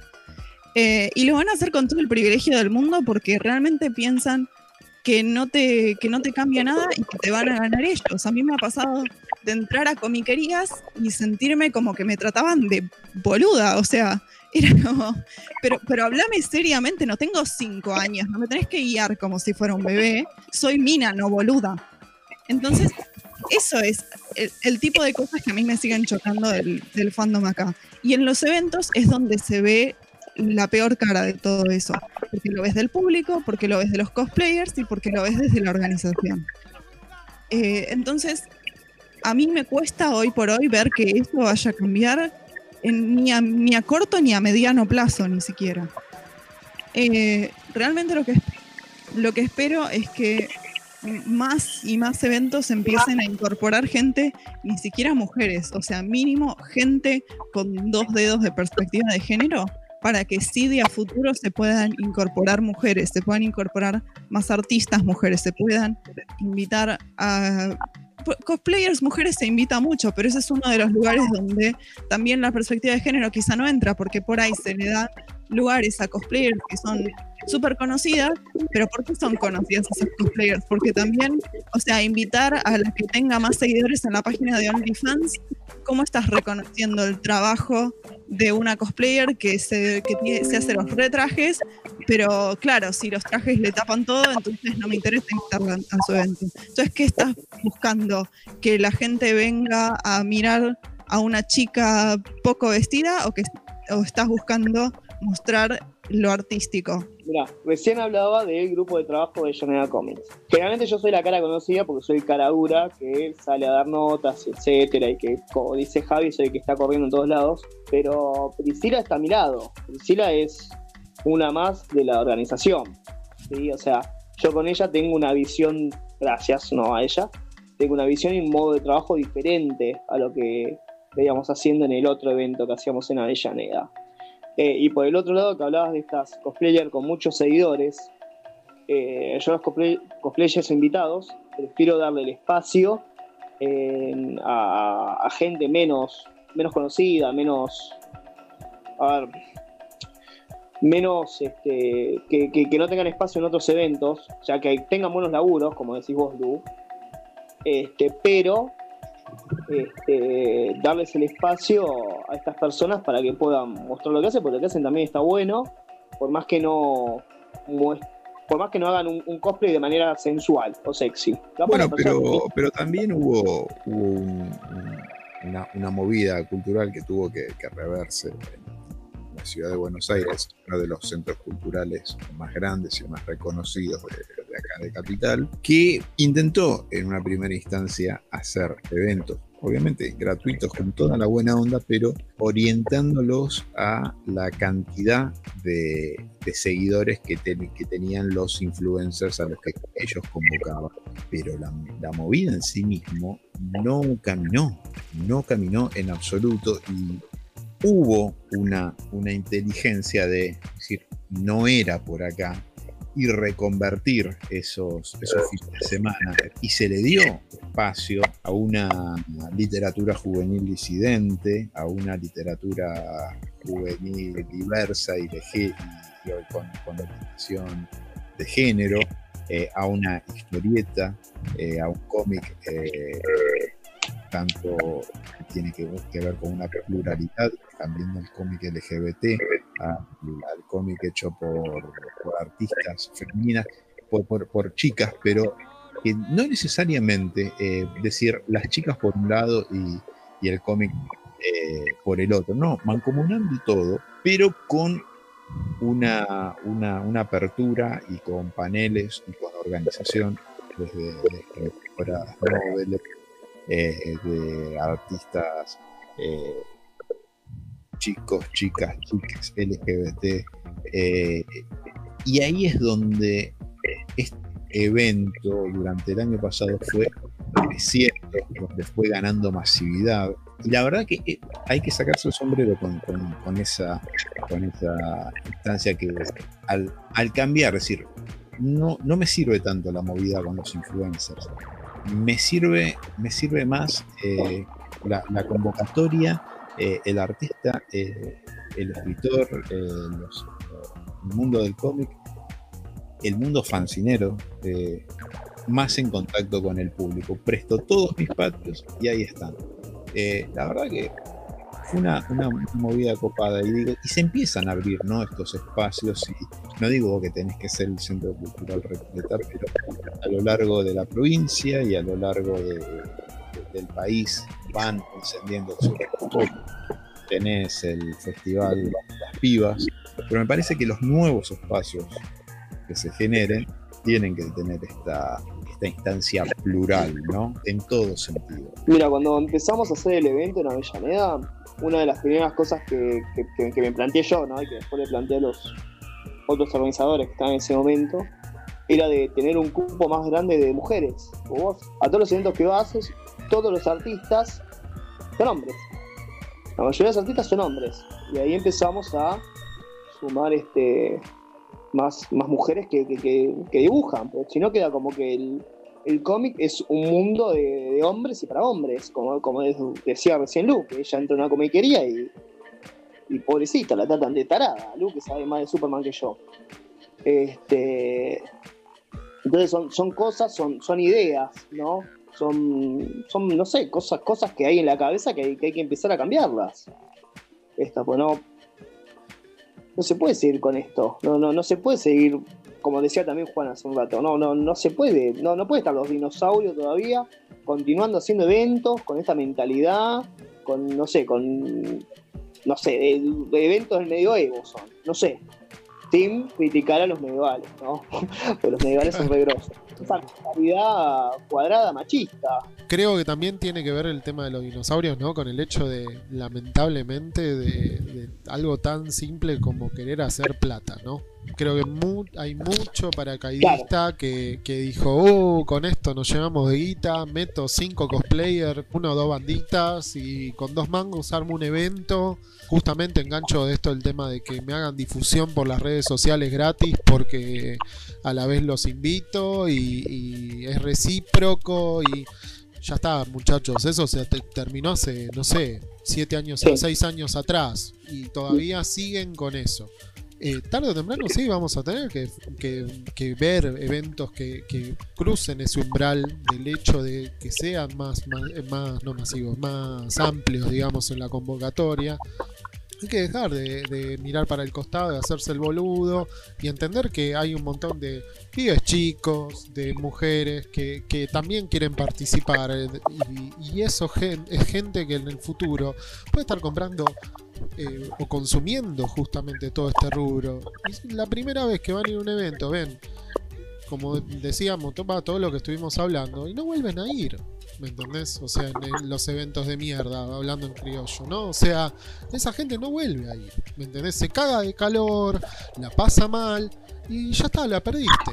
Eh, y lo van a hacer con todo el privilegio del mundo porque realmente piensan que no, te, que no te cambia nada y que te van a ganar ellos. A mí me ha pasado de entrar a comiquerías y sentirme como que me trataban de boluda, o sea, era como, pero, pero hablame seriamente, no tengo cinco años, no me tenés que guiar como si fuera un bebé, soy mina, no boluda. Entonces, eso es el, tipo de cosas que a mí me siguen chocando del, del fandom acá. Y en los eventos es donde se ve la peor cara de todo eso. Porque lo ves del público, porque lo ves de los cosplayers y porque lo ves desde la organización. Eh, entonces, a mí me cuesta hoy por hoy ver que esto vaya a cambiar ni, a, corto ni a mediano plazo, ni siquiera. Eh, realmente lo que, lo que espero es que más y más eventos empiecen a incorporar gente, ni siquiera mujeres, o sea, mínimo gente con dos dedos de perspectiva de género, para que sí de a futuro se puedan incorporar mujeres, se puedan incorporar más artistas mujeres, se puedan invitar a cosplayers mujeres se invita mucho, pero ese es uno de los lugares donde también la perspectiva de género quizá no entra, porque por ahí se le da lugares a cosplayers que son súper conocidas, pero ¿por qué son conocidas esas cosplayers? Porque también, o sea, invitar a la que tenga más seguidores en la página de OnlyFans, ¿cómo estás reconociendo el trabajo de una cosplayer que se, se hace los retrajes? Pero claro, si los trajes le tapan todo, entonces no me interesa invitarla a su evento. Entonces, ¿qué estás buscando? ¿Que la gente venga a mirar a una chica poco vestida o que o estás buscando mostrar lo artístico. Mira, recién hablaba del grupo de trabajo de Joneda Comics. Generalmente yo soy la cara conocida porque soy cara dura, que sale a dar notas, etcétera, y que, como dice Javi, soy el que está corriendo en todos lados. Pero Priscila está a mi lado. Priscila es una más de la organización. ¿sí? O sea, yo con ella tengo una visión, gracias, no a ella, tengo una visión y un modo de trabajo diferente a lo que veíamos haciendo en el otro evento que hacíamos en Avellaneda. Eh, y por el otro lado, que hablabas de estas cosplayers con muchos seguidores, eh, yo los cosplayers invitados prefiero darle el espacio a, gente menos, menos conocida, menos. A ver, menos este, que, no tengan espacio en otros eventos, ya que tengan buenos laburos, como decís vos, Lu, este, pero este, darles el espacio a estas personas para que puedan mostrar lo que hacen, porque lo que hacen también está bueno, por más que no por más que no hagan un, cosplay de manera sensual o sexy. bueno, pero, pero también hubo, una, movida cultural que tuvo que, reverse en la ciudad de Buenos Aires, uno de los centros culturales más grandes y más reconocidos de, de acá de Capital, que intentó en una primera instancia hacer eventos obviamente gratuitos con toda la buena onda, pero orientándolos a la cantidad de, seguidores que, tenían los influencers a los que ellos convocaban. Pero la, movida en sí mismo no caminó, no caminó en absoluto y hubo una inteligencia de decir, no era por acá, y reconvertir esos, esos fines de semana. Y se le dio espacio a una literatura juvenil disidente, a una literatura juvenil diversa y, de, con, con de género, eh, a una historieta, eh, a un cómic eh, tanto tiene que, ver con una pluralidad, también del cómic LGBT, al, cómic hecho por, artistas femeninas, por, chicas, pero que no necesariamente eh, decir las chicas por un lado y, el cómic eh, por el otro, no, mancomunando todo, pero con una, una, apertura y con paneles y con organización desde, desde noveles, eh, de artistas eh, chicos, chicas, chicas, LGBT. Eh, y ahí es donde este evento durante el año pasado fue creciendo, donde fue ganando masividad. Y la verdad que hay que sacarse el sombrero con, esa, con esa instancia que al, al cambiar, es decir, no, no me sirve tanto la movida con los influencers me sirve, me sirve más eh, la, convocatoria, eh, el artista, eh, el escritor, el mundo del cómic, el mundo fancinero, más en contacto con el público. Presto todos mis patios y ahí están. La verdad que una, una, movida copada y, digo, y se empiezan a abrir ¿no? estos espacios y no digo que tenés que ser el centro cultural Recoletar, pero a lo largo de la provincia y a lo largo de, de, del país van encendiendo su tenés el festival Las Pibas, pero me parece que los nuevos espacios que se generen tienen que tener esta, esta instancia plural, ¿no? En todo sentido. Mira, cuando empezamos a hacer el evento en Avellaneda, una de las primeras cosas que, que, me planteé yo, ¿no? Y que después le planteé a los otros organizadores que estaban en ese momento, era de tener un cupo más grande de mujeres. Vos, a todos los eventos que vas, todos los artistas son hombres. La mayoría de los artistas son hombres. Y ahí empezamos a sumar este más, más mujeres que, que, que dibujan. Porque si no queda como que el, el cómic es un mundo de, hombres y para hombres. Como, decía recién Lu, que ella entra a una comiquería y, y pobrecita, la tratan de tarada. Lu que sabe más de Superman que yo. Este, entonces son, cosas, son, ideas, ¿no? son, son no sé, cosas, cosas que hay en la cabeza que hay que, hay que empezar a cambiarlas. Esta, pues no, no se puede seguir con esto. No, no, no se puede seguir, como decía también Juan hace un rato, no, no, no se puede, no, no puede estar los dinosaurios todavía continuando haciendo eventos con esta mentalidad, con, no sé, con, no sé, eventos del medioevo son, no sé. Tim criticar a los medievales, ¿no? Porque los medievales son regrosos esa mentalidad cuadrada machista. Creo que también tiene que ver el tema de los dinosaurios, ¿no? Con el hecho de, lamentablemente, de algo tan simple como querer hacer plata, ¿no? Creo que mu hay mucho paracaidista claro. que, que, dijo, oh, con esto nos llevamos de guita, meto cinco cosplayers, una o dos banditas y con dos mangos armo un evento. Justamente engancho de esto el tema de que me hagan difusión por las redes sociales gratis porque a la vez los invito y, y es recíproco y ya está, muchachos, eso se te terminó hace, no sé, siete años, sí. seis años atrás y todavía siguen con eso eh, tarde o temprano sí vamos a tener que, que, que ver eventos que, que, crucen ese umbral del hecho de que sean más, más, más, no masivos, más amplios, digamos, en la convocatoria. Hay que dejar de, de, mirar para el costado, de hacerse el boludo y entender que hay un montón de pibes chicos, de mujeres que, que también quieren participar. Y, y eso es gente que en el futuro puede estar comprando eh, o consumiendo justamente todo este rubro. Y la primera vez que van a ir a un evento, ven, como decíamos, toma todo lo que estuvimos hablando y no vuelven a ir. ¿Me entendés? O sea, en los eventos de mierda, hablando en criollo, ¿no? O sea, esa gente no vuelve a ir. ¿Me entendés? Se caga de calor, la pasa mal y ya está, la perdiste.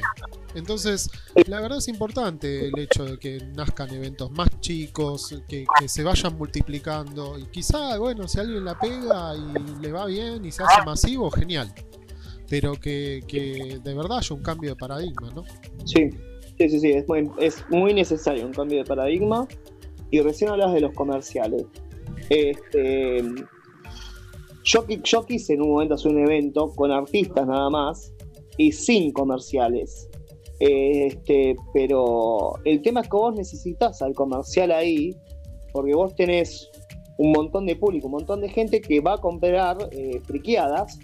Entonces, la verdad es importante el hecho de que nazcan eventos más chicos, que, se vayan multiplicando y quizá, bueno, si alguien la pega y le va bien y se hace masivo, genial. Pero que, que de verdad haya un cambio de paradigma, ¿no? Sí, sí, sí, sí, es muy, es muy necesario un cambio de paradigma. Y recién hablas de los comerciales. Este, yo, yo quise en un momento hacer un evento con artistas nada más y sin comerciales. Este, pero el tema es que vos necesitas al comercial ahí, porque vos tenés un montón de público, un montón de gente que va a comprar eh, friqueadas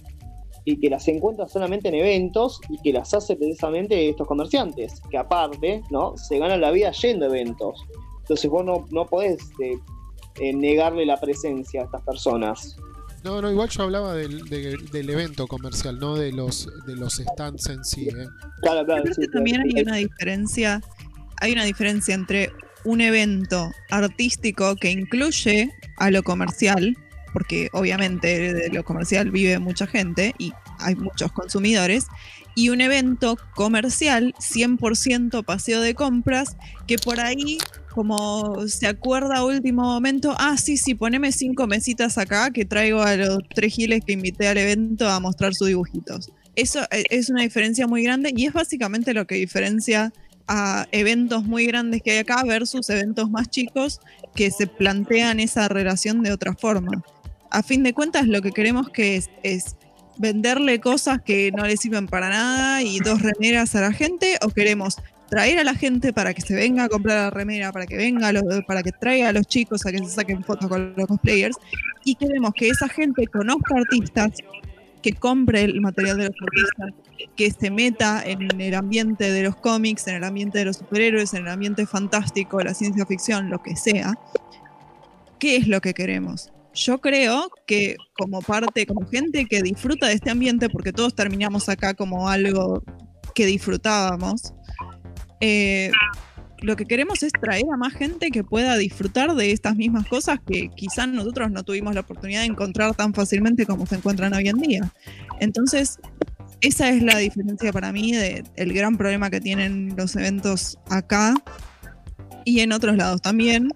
y que las encuentra solamente en eventos y que las hace precisamente estos comerciantes, que aparte, ¿no? Se ganan la vida yendo a eventos. Entonces vos no, no podés eh, eh, negarle la presencia a estas personas. No, no, igual yo hablaba del, de, del evento comercial, no de los de los stands en sí. ¿eh? Claro, claro. Creo sí, que también hay una diferencia, hay una diferencia entre un evento artístico que incluye a lo comercial, porque obviamente de lo comercial vive mucha gente y hay muchos consumidores, y un evento comercial 100% paseo de compras que por ahí como se acuerda a último momento, ah, sí, sí, poneme cinco mesitas acá que traigo a los tres giles que invité al evento a mostrar sus dibujitos. Eso eh, es una diferencia muy grande y es básicamente lo que diferencia a eventos muy grandes que hay acá versus eventos más chicos que se plantean esa relación de otra forma. A fin de cuentas, lo que queremos que es, venderle cosas que no le sirven para nada y dos remeras a la gente? ¿O queremos traer a la gente para que se venga a comprar la remera, para que venga, a para que traiga a los chicos a que se saquen fotos con los cosplayers? Y queremos que esa gente conozca artistas, que compre el material de los artistas, que se meta en el ambiente de los cómics, en el ambiente de los superhéroes, en el ambiente fantástico, la ciencia ficción, lo que sea. ¿Qué es lo que queremos? Yo creo que como parte, como gente que disfruta de este ambiente, porque todos terminamos acá como algo que disfrutábamos, eh, lo que queremos es traer a más gente que pueda disfrutar de estas mismas cosas que quizás nosotros no tuvimos la oportunidad de encontrar tan fácilmente como se encuentran hoy en día. Entonces, esa es la diferencia para mí del gran problema que tienen los eventos acá y en otros lados también,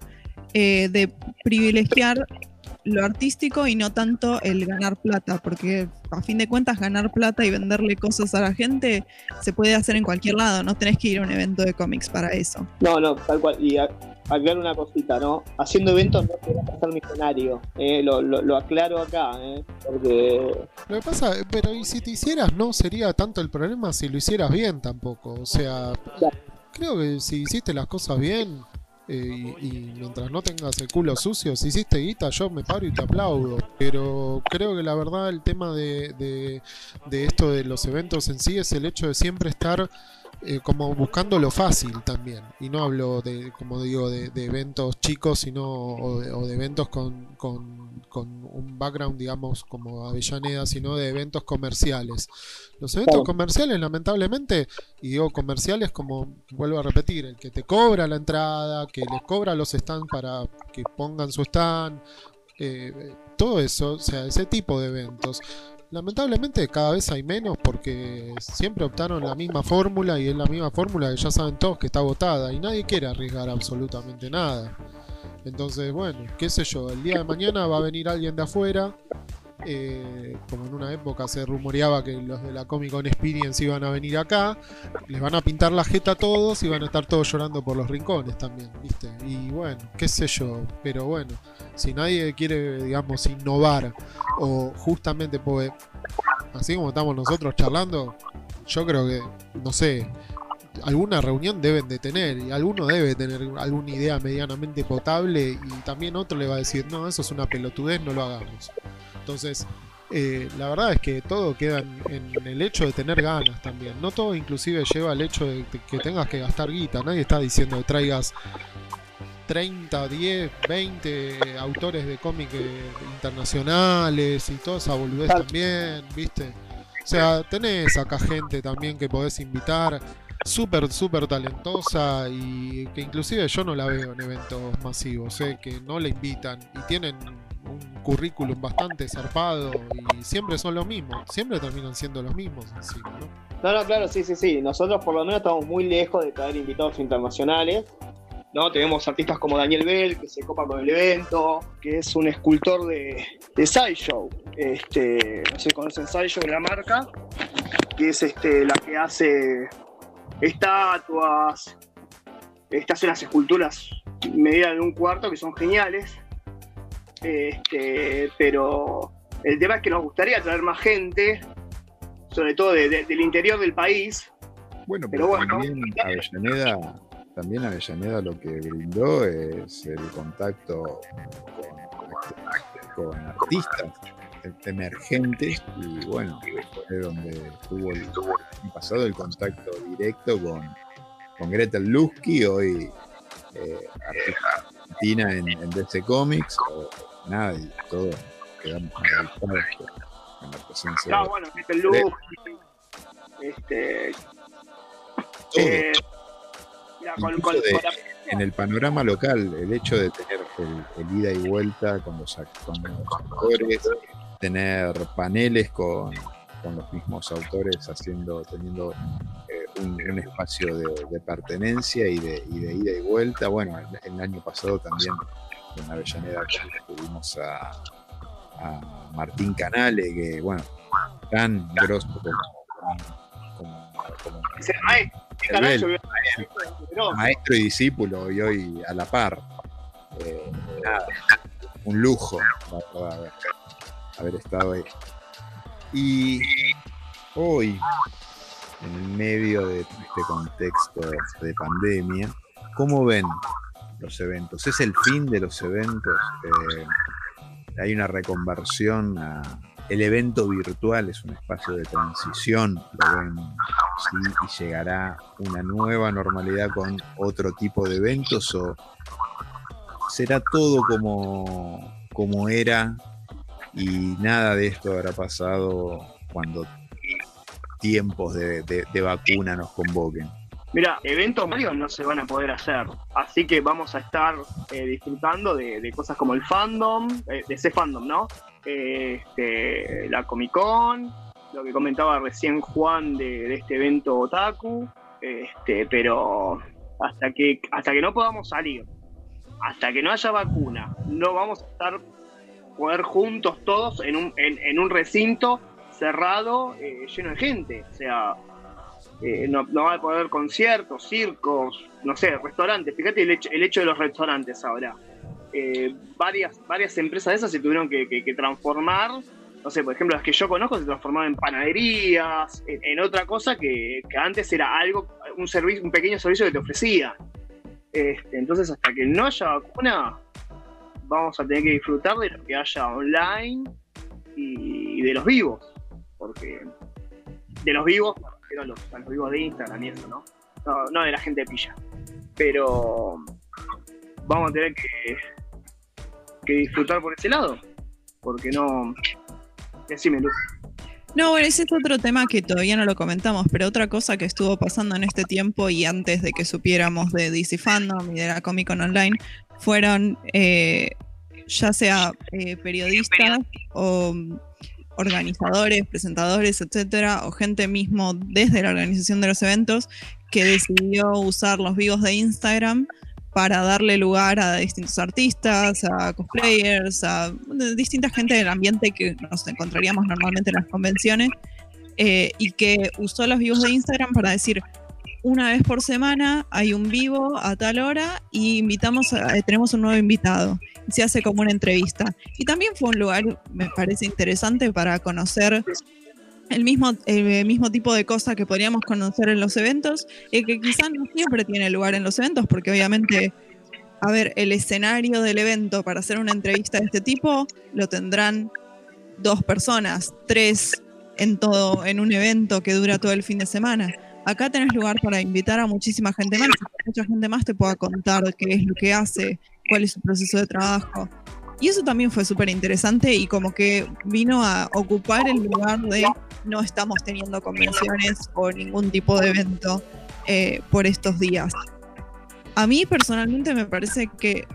eh, de privilegiar lo artístico y no tanto el ganar plata, porque a fin de cuentas ganar plata y venderle cosas a la gente se puede hacer en cualquier lado, no tenés que ir a un evento de cómics para eso. No, no, tal cual. Y aclaro una cosita, ¿no? Haciendo eventos no te vas a hacer millonario. eh, lo, lo- lo aclaro acá, ¿eh? Porque. Lo que pasa, pero y si te hicieras, no sería tanto el problema si lo hicieras bien tampoco. O sea, Claro. creo que si hiciste las cosas bien eh, y, y mientras no tengas el culo sucio, si hiciste guita, yo me paro y te aplaudo. Pero creo que la verdad el tema de, de, de esto de los eventos en sí es el hecho de siempre estar eh, como buscando lo fácil también. Y no hablo de, como digo, de, de eventos chicos, sino o de, o de eventos con, con, con un background, digamos, como Avellaneda, sino de eventos comerciales. Los eventos comerciales, lamentablemente, y digo comerciales como, vuelvo a repetir, el que te cobra la entrada, que les cobra los stands para que pongan su stand, eh, todo eso, o sea, ese tipo de eventos. Lamentablemente cada vez hay menos porque siempre optaron la misma fórmula y es la misma fórmula que ya saben todos que está agotada y nadie quiere arriesgar absolutamente nada. Entonces, bueno, qué sé yo, el día de mañana va a venir alguien de afuera. Eh, como en una época se rumoreaba que los de la Comic Con Experience iban a venir acá, les van a pintar la jeta a todos y van a estar todos llorando por los rincones también, ¿viste? Y bueno, qué sé yo, pero bueno, si nadie quiere, digamos, innovar o justamente pues así como estamos nosotros charlando, yo creo que, no sé, alguna reunión deben de tener y alguno debe tener alguna idea medianamente potable y también otro le va a decir, no, eso es una pelotudez, no lo hagamos. Entonces, eh, la verdad es que todo queda en, en el hecho de tener ganas también. No todo inclusive lleva al hecho de que tengas que gastar guita. Nadie está diciendo que traigas 30, 10, 20 autores de cómic eh, internacionales y toda esa boludez también, ¿viste? O sea, tenés acá gente también que podés invitar, súper, súper talentosa y que inclusive yo no la veo en eventos masivos, ¿eh? que no la invitan y tienen un currículum bastante zarpado y siempre son los mismos, siempre terminan siendo los mismos encima, ¿no? No, claro, sí, sí, sí. Nosotros por lo menos estamos muy lejos de traer invitados internacionales. ¿no? Tenemos artistas como Daniel Bell, que se copa con el evento, que es un escultor de, de Sideshow. Este, no sé si conocen Sideshow, la marca, que es este, la que hace estatuas, este, hace las esculturas medidas de un cuarto, que son geniales. Este, pero el tema es que nos gustaría traer más gente, sobre todo de- de- del interior del país. Bueno, Pero pero bueno. también Avellaneda, también Avellaneda lo que brindó es el contacto con, con artistas emergentes y bueno, fue donde tuvo el, año pasado el contacto directo con, con Gretel Lusky, hoy eh, artista argentina en, en DC Comics, o nada, y todos quedamos maravillados con la presencia No, de bueno, Peter Luz, este, todo. eh, mira, con, Incluso con- de- con la- en el panorama local, el hecho de tener el, el ida y vuelta con los, con los actores, tener paneles con, con los mismos autores haciendo, teniendo eh, un, un espacio de, de pertenencia y de, y de ida y vuelta. Bueno, el, el año pasado también en Avellaneda tuvimos a, a Martín Canale, que bueno, tan grosso como, como, como es el maestro, El pero- maestro y discípulo y hoy a la par. Eh, un lujo, haber, haber estado ahí. Y hoy, en medio de este contexto de pandemia, ¿cómo ven los eventos? ¿Es el fin de los eventos? Eh, ¿Hay una reconversión a, el evento virtual es un espacio de transición, y llegará una nueva normalidad con otro tipo de eventos o será todo como, como era y nada de esto habrá pasado cuando tiempos de, vacuna nos convoquen. Mira, eventos varios no se van a poder hacer, así que vamos a estar eh, disfrutando de, cosas como el fandom, eh, de ese fandom, ¿no? este, la Comic Con, lo que comentaba recién Juan de, este evento Otaku, este, pero hasta que, hasta que no podamos salir, hasta que no haya vacuna, no vamos a estar poder juntos todos en un, en, un recinto cerrado eh, lleno de gente. O sea, eh, no, va a poder conciertos, circos, no sé, restaurantes. Fíjate el hecho, el hecho de los restaurantes ahora. Eh, varias, varias empresas de esas se tuvieron que, transformar. No sé, por ejemplo, las que yo conozco se transformaron en panaderías, en, otra cosa que, antes era algo, un servicio, un pequeño servicio que te ofrecía. Este, entonces, hasta que no haya vacuna, vamos a tener que disfrutar de lo que haya online y, de los vivos. Porque de los vivos, a los, los vivos de Instagram y eso, ¿no? ¿no? No de la gente de pilla. Pero vamos a tener que que disfrutar por ese lado. Porque no. Decime, Luz. No, bueno, ese es otro tema que todavía no lo comentamos, pero otra cosa que estuvo pasando en este tiempo y antes de que supiéramos de DC Fandom y de la Comic Con Online fueron eh, ya sea eh, periodistas o organizadores, presentadores, etcétera, o gente mismo desde la organización de los eventos que decidió usar los vivos de Instagram para darle lugar a distintos artistas, a cosplayers, a distinta gente del ambiente que nos encontraríamos normalmente en las convenciones, eh, y que usó los vivos de Instagram para decir, una vez por semana hay un vivo a tal hora y invitamos a, eh, tenemos un nuevo invitado. Se hace como una entrevista. Y también fue un lugar, me parece interesante, para conocer el mismo, el mismo tipo de cosas que podríamos conocer en los eventos y que quizás no siempre tiene lugar en los eventos, porque obviamente, a ver, el escenario del evento para hacer una entrevista de este tipo lo tendrán dos personas, tres en todo, en un evento que dura todo el fin de semana. Acá tenés lugar para invitar a muchísima gente más, mucha gente más te pueda contar qué es lo que hace, cuál es su proceso de trabajo. Y eso también fue súper interesante y como que vino a ocupar el lugar de no estamos teniendo convenciones o ningún tipo de evento eh, por estos días. A mí personalmente me parece que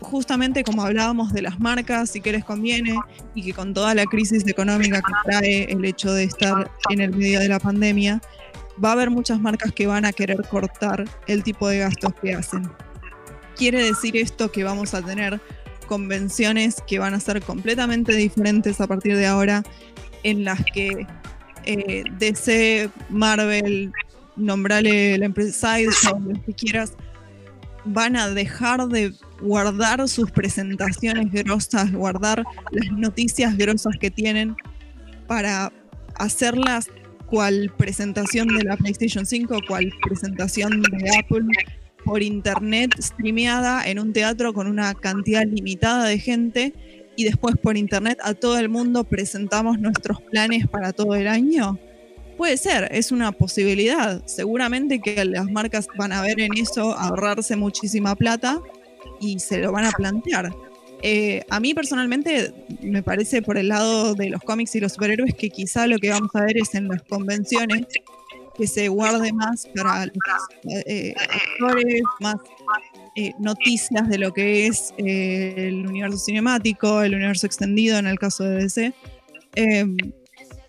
justamente como hablábamos de las marcas y que les conviene y que con toda la crisis económica que trae el hecho de estar en el medio de la pandemia, va a haber muchas marcas que van a querer cortar el tipo de gastos que hacen. Quiere decir esto que vamos a tener convenciones que van a ser completamente diferentes a partir de ahora, en las que eh, DC, Marvel, nombrale la empresa lo que quieras, van a dejar de guardar sus presentaciones grosas, guardar las noticias grosas que tienen para hacerlas cual presentación de la PlayStation 5, cual presentación de Apple, por internet streameada en un teatro con una cantidad limitada de gente y después por internet a todo el mundo presentamos nuestros planes para todo el año? Puede ser, es una posibilidad. Seguramente que las marcas van a ver en eso ahorrarse muchísima plata y se lo van a plantear. Eh, a mí personalmente me parece por el lado de los cómics y los superhéroes que quizá lo que vamos a ver es en las convenciones que se guarde más para los eh, actores, más eh, noticias de lo que es eh, el universo cinemático, el universo extendido en el caso de DC, em,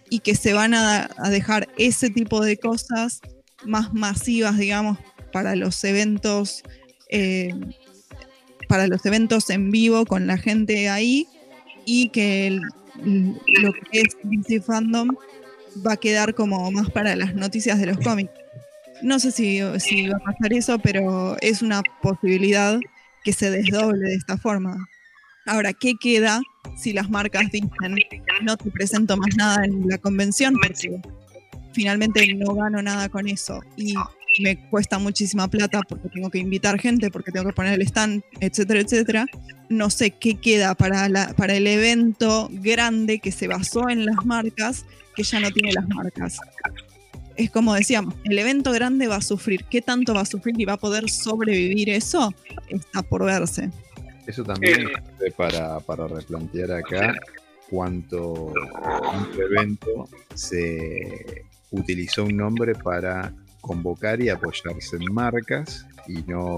y que se van a, dejar ese tipo de cosas más masivas, digamos, para los eventos, em, para los eventos en vivo con la gente ahí, y que lo que es DC Fandom va a quedar como más para las noticias de los cómics. No sé si, si va a pasar eso, pero es una posibilidad que se desdoble de esta forma. Ahora, ¿qué queda si las marcas dicen no te presento más nada en la convención? Porque finalmente no gano nada con eso y me cuesta muchísima plata porque tengo que invitar gente, porque tengo que poner el stand, etcétera, etcétera. No sé qué queda para, la, para el evento grande que se basó en las marcas, que ya no tiene las marcas. Es como decíamos, el evento grande va a sufrir. ¿Qué tanto va a sufrir y va a poder sobrevivir eso? Está por verse. Eso también eh, para, para replantear acá cuánto un evento se utilizó un nombre para convocar y apoyarse en marcas y no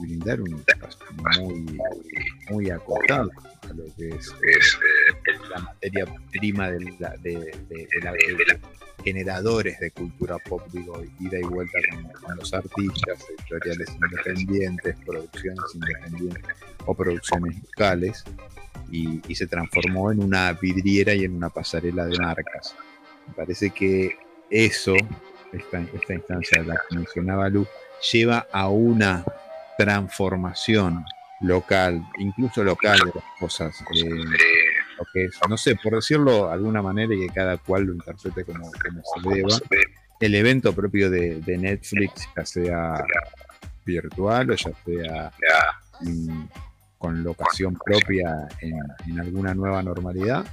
brindar un espacio muy, muy acotado a lo que es eh, la materia prima de, la, de, generadores de cultura pop, digo, ida y vuelta con, los artistas, editoriales independientes, producciones independientes o producciones locales, y, y, se transformó en una vidriera y en una pasarela de marcas. Me parece que eso esta, esta instancia de la que mencionaba Lu, lleva a una transformación local, incluso local de las cosas. Eh, lo que es, no sé, por decirlo de alguna manera y que cada cual lo interprete como, se deba, el evento propio de, Netflix, ya sea virtual o ya sea mm, con locación propia en, en alguna nueva normalidad,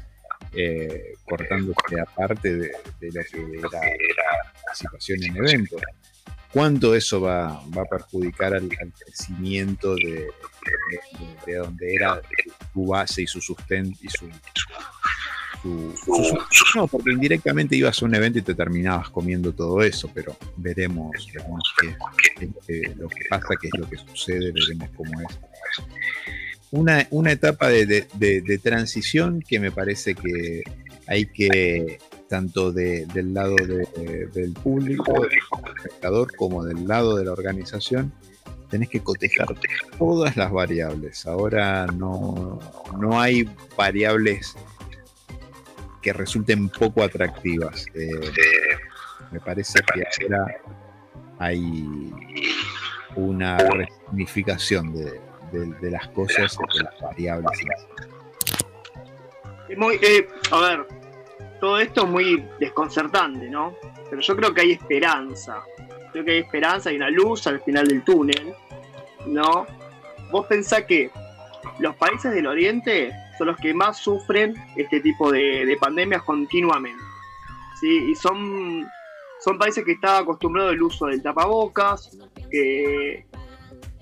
eh, cortándose aparte de, lo que era la participación en eventos. ¿Cuánto eso va, a perjudicar al, crecimiento de, donde era su base y su sustento no, porque indirectamente ibas a un evento y te terminabas comiendo todo eso, pero veremos, qué, lo que pasa, qué es lo que sucede, veremos cómo es. Una, una etapa de, transición que me parece que hay que, tanto del lado del público, del espectador, como del lado de la organización, tenés que cotejar todas las variables. Ahora no, no hay variables que resulten poco atractivas. Eh, me parece que ahora hay una resignificación de, de, las cosas de las variables. Muy, eh, a ver, todo esto es muy desconcertante, ¿no? Pero yo creo que hay esperanza. Creo que hay esperanza, hay una luz al final del túnel, ¿no? Vos pensás que los países del Oriente son los que más sufren este tipo de, pandemias continuamente. ¿sí? Y son, son países que están acostumbrados al uso del tapabocas, que,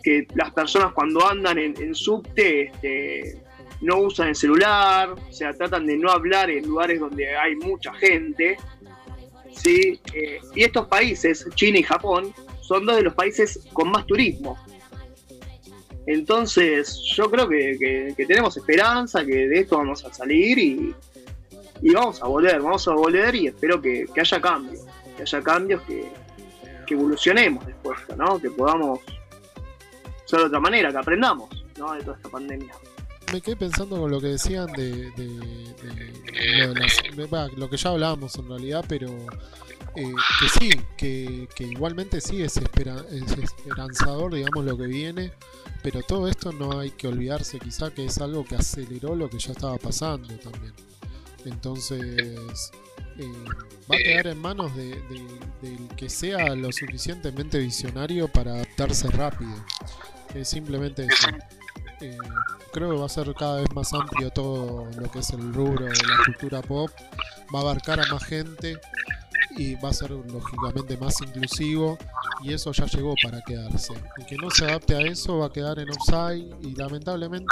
que las personas cuando andan en, subte este, no usan el celular, o sea, tratan de no hablar en lugares donde hay mucha gente. ¿sí? Eh, y estos países, China y Japón, son dos de los países con más turismo. Entonces, yo creo que, tenemos esperanza, que de esto vamos a salir y, vamos a volver, vamos a volver y espero que, haya cambios, que haya cambios, que, que evolucionemos después, ¿no? Que podamos de otra manera, que aprendamos ¿no? de toda esta pandemia. Me quedé pensando con lo que decían de, lo, que ya hablábamos en realidad, pero eh, que sí, que, igualmente sí es, es esperanzador, digamos, lo que viene, pero todo esto no hay que olvidarse quizá que es algo que aceleró lo que ya estaba pasando también. Entonces, eh, va a quedar en manos de, del que sea lo suficientemente visionario para adaptarse rápido simplemente eso. Eh, creo que va a ser cada vez más amplio todo lo que es el rubro de la cultura pop. Va a abarcar a más gente y va a ser lógicamente más inclusivo y eso ya llegó para quedarse. El que no se adapte a eso va a quedar en offside y lamentablemente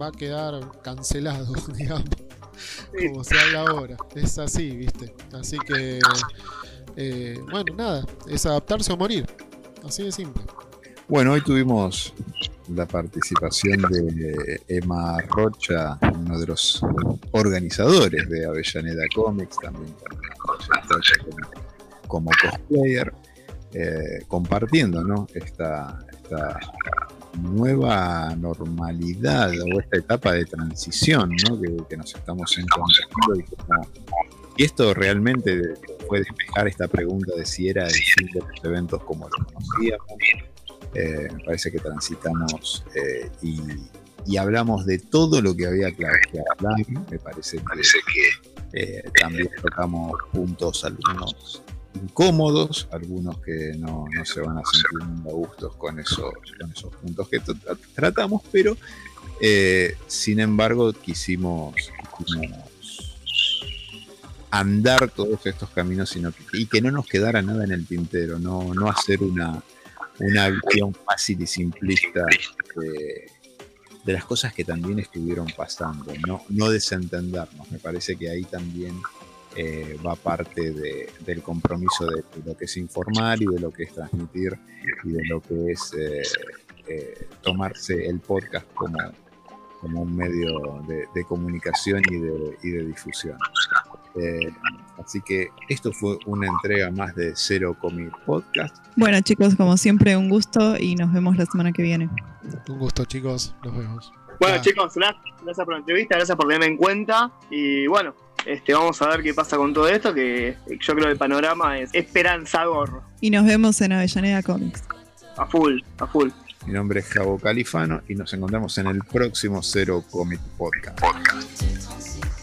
va a quedar cancelado, digamos, como se habla ahora. Es así, viste. Así que, eh, bueno, nada, es adaptarse o morir. Así de simple. Bueno, hoy tuvimos la participación de Emma Rocha, uno de los organizadores de Avellaneda Comics, también como, cosplayer, eh, compartiendo ¿no? esta, nueva normalidad o esta etapa de transición que, nos estamos encontrando y, esto realmente fue despejar esta pregunta de si era el los eventos como lo conocíamos eh, me parece que transitamos eh, y y hablamos de todo lo que había que hablar. Me parece que eh, también tocamos puntos algunos incómodos, algunos que no, se van a sentir muy a gustos con esos, con esos puntos que tratamos, pero eh, sin embargo quisimos, andar todos estos caminos sino y que no nos quedara nada en el tintero, no, no hacer una, una visión fácil y simplista de, las cosas que también estuvieron pasando, no, no desentendernos. Me parece que ahí también eh, va parte del compromiso de, lo que es informar y de lo que es transmitir y de lo que es eh, eh, tomarse el podcast como, como un medio de, comunicación y de, y de difusión. Así que esto fue una entrega más de Cero Comic Podcast. Bueno chicos, como siempre un gusto y nos vemos la semana que viene. Un gusto chicos, nos vemos. Bueno chicos, gracias por la entrevista, gracias por tenerme en cuenta y bueno, este, vamos a ver qué pasa con todo esto, que yo creo que el panorama es esperanzador. Y nos vemos en Avellaneda Comics. A full, a full. Mi nombre es Javo Califano y nos encontramos en el próximo Cero Comic Podcast. Podcast.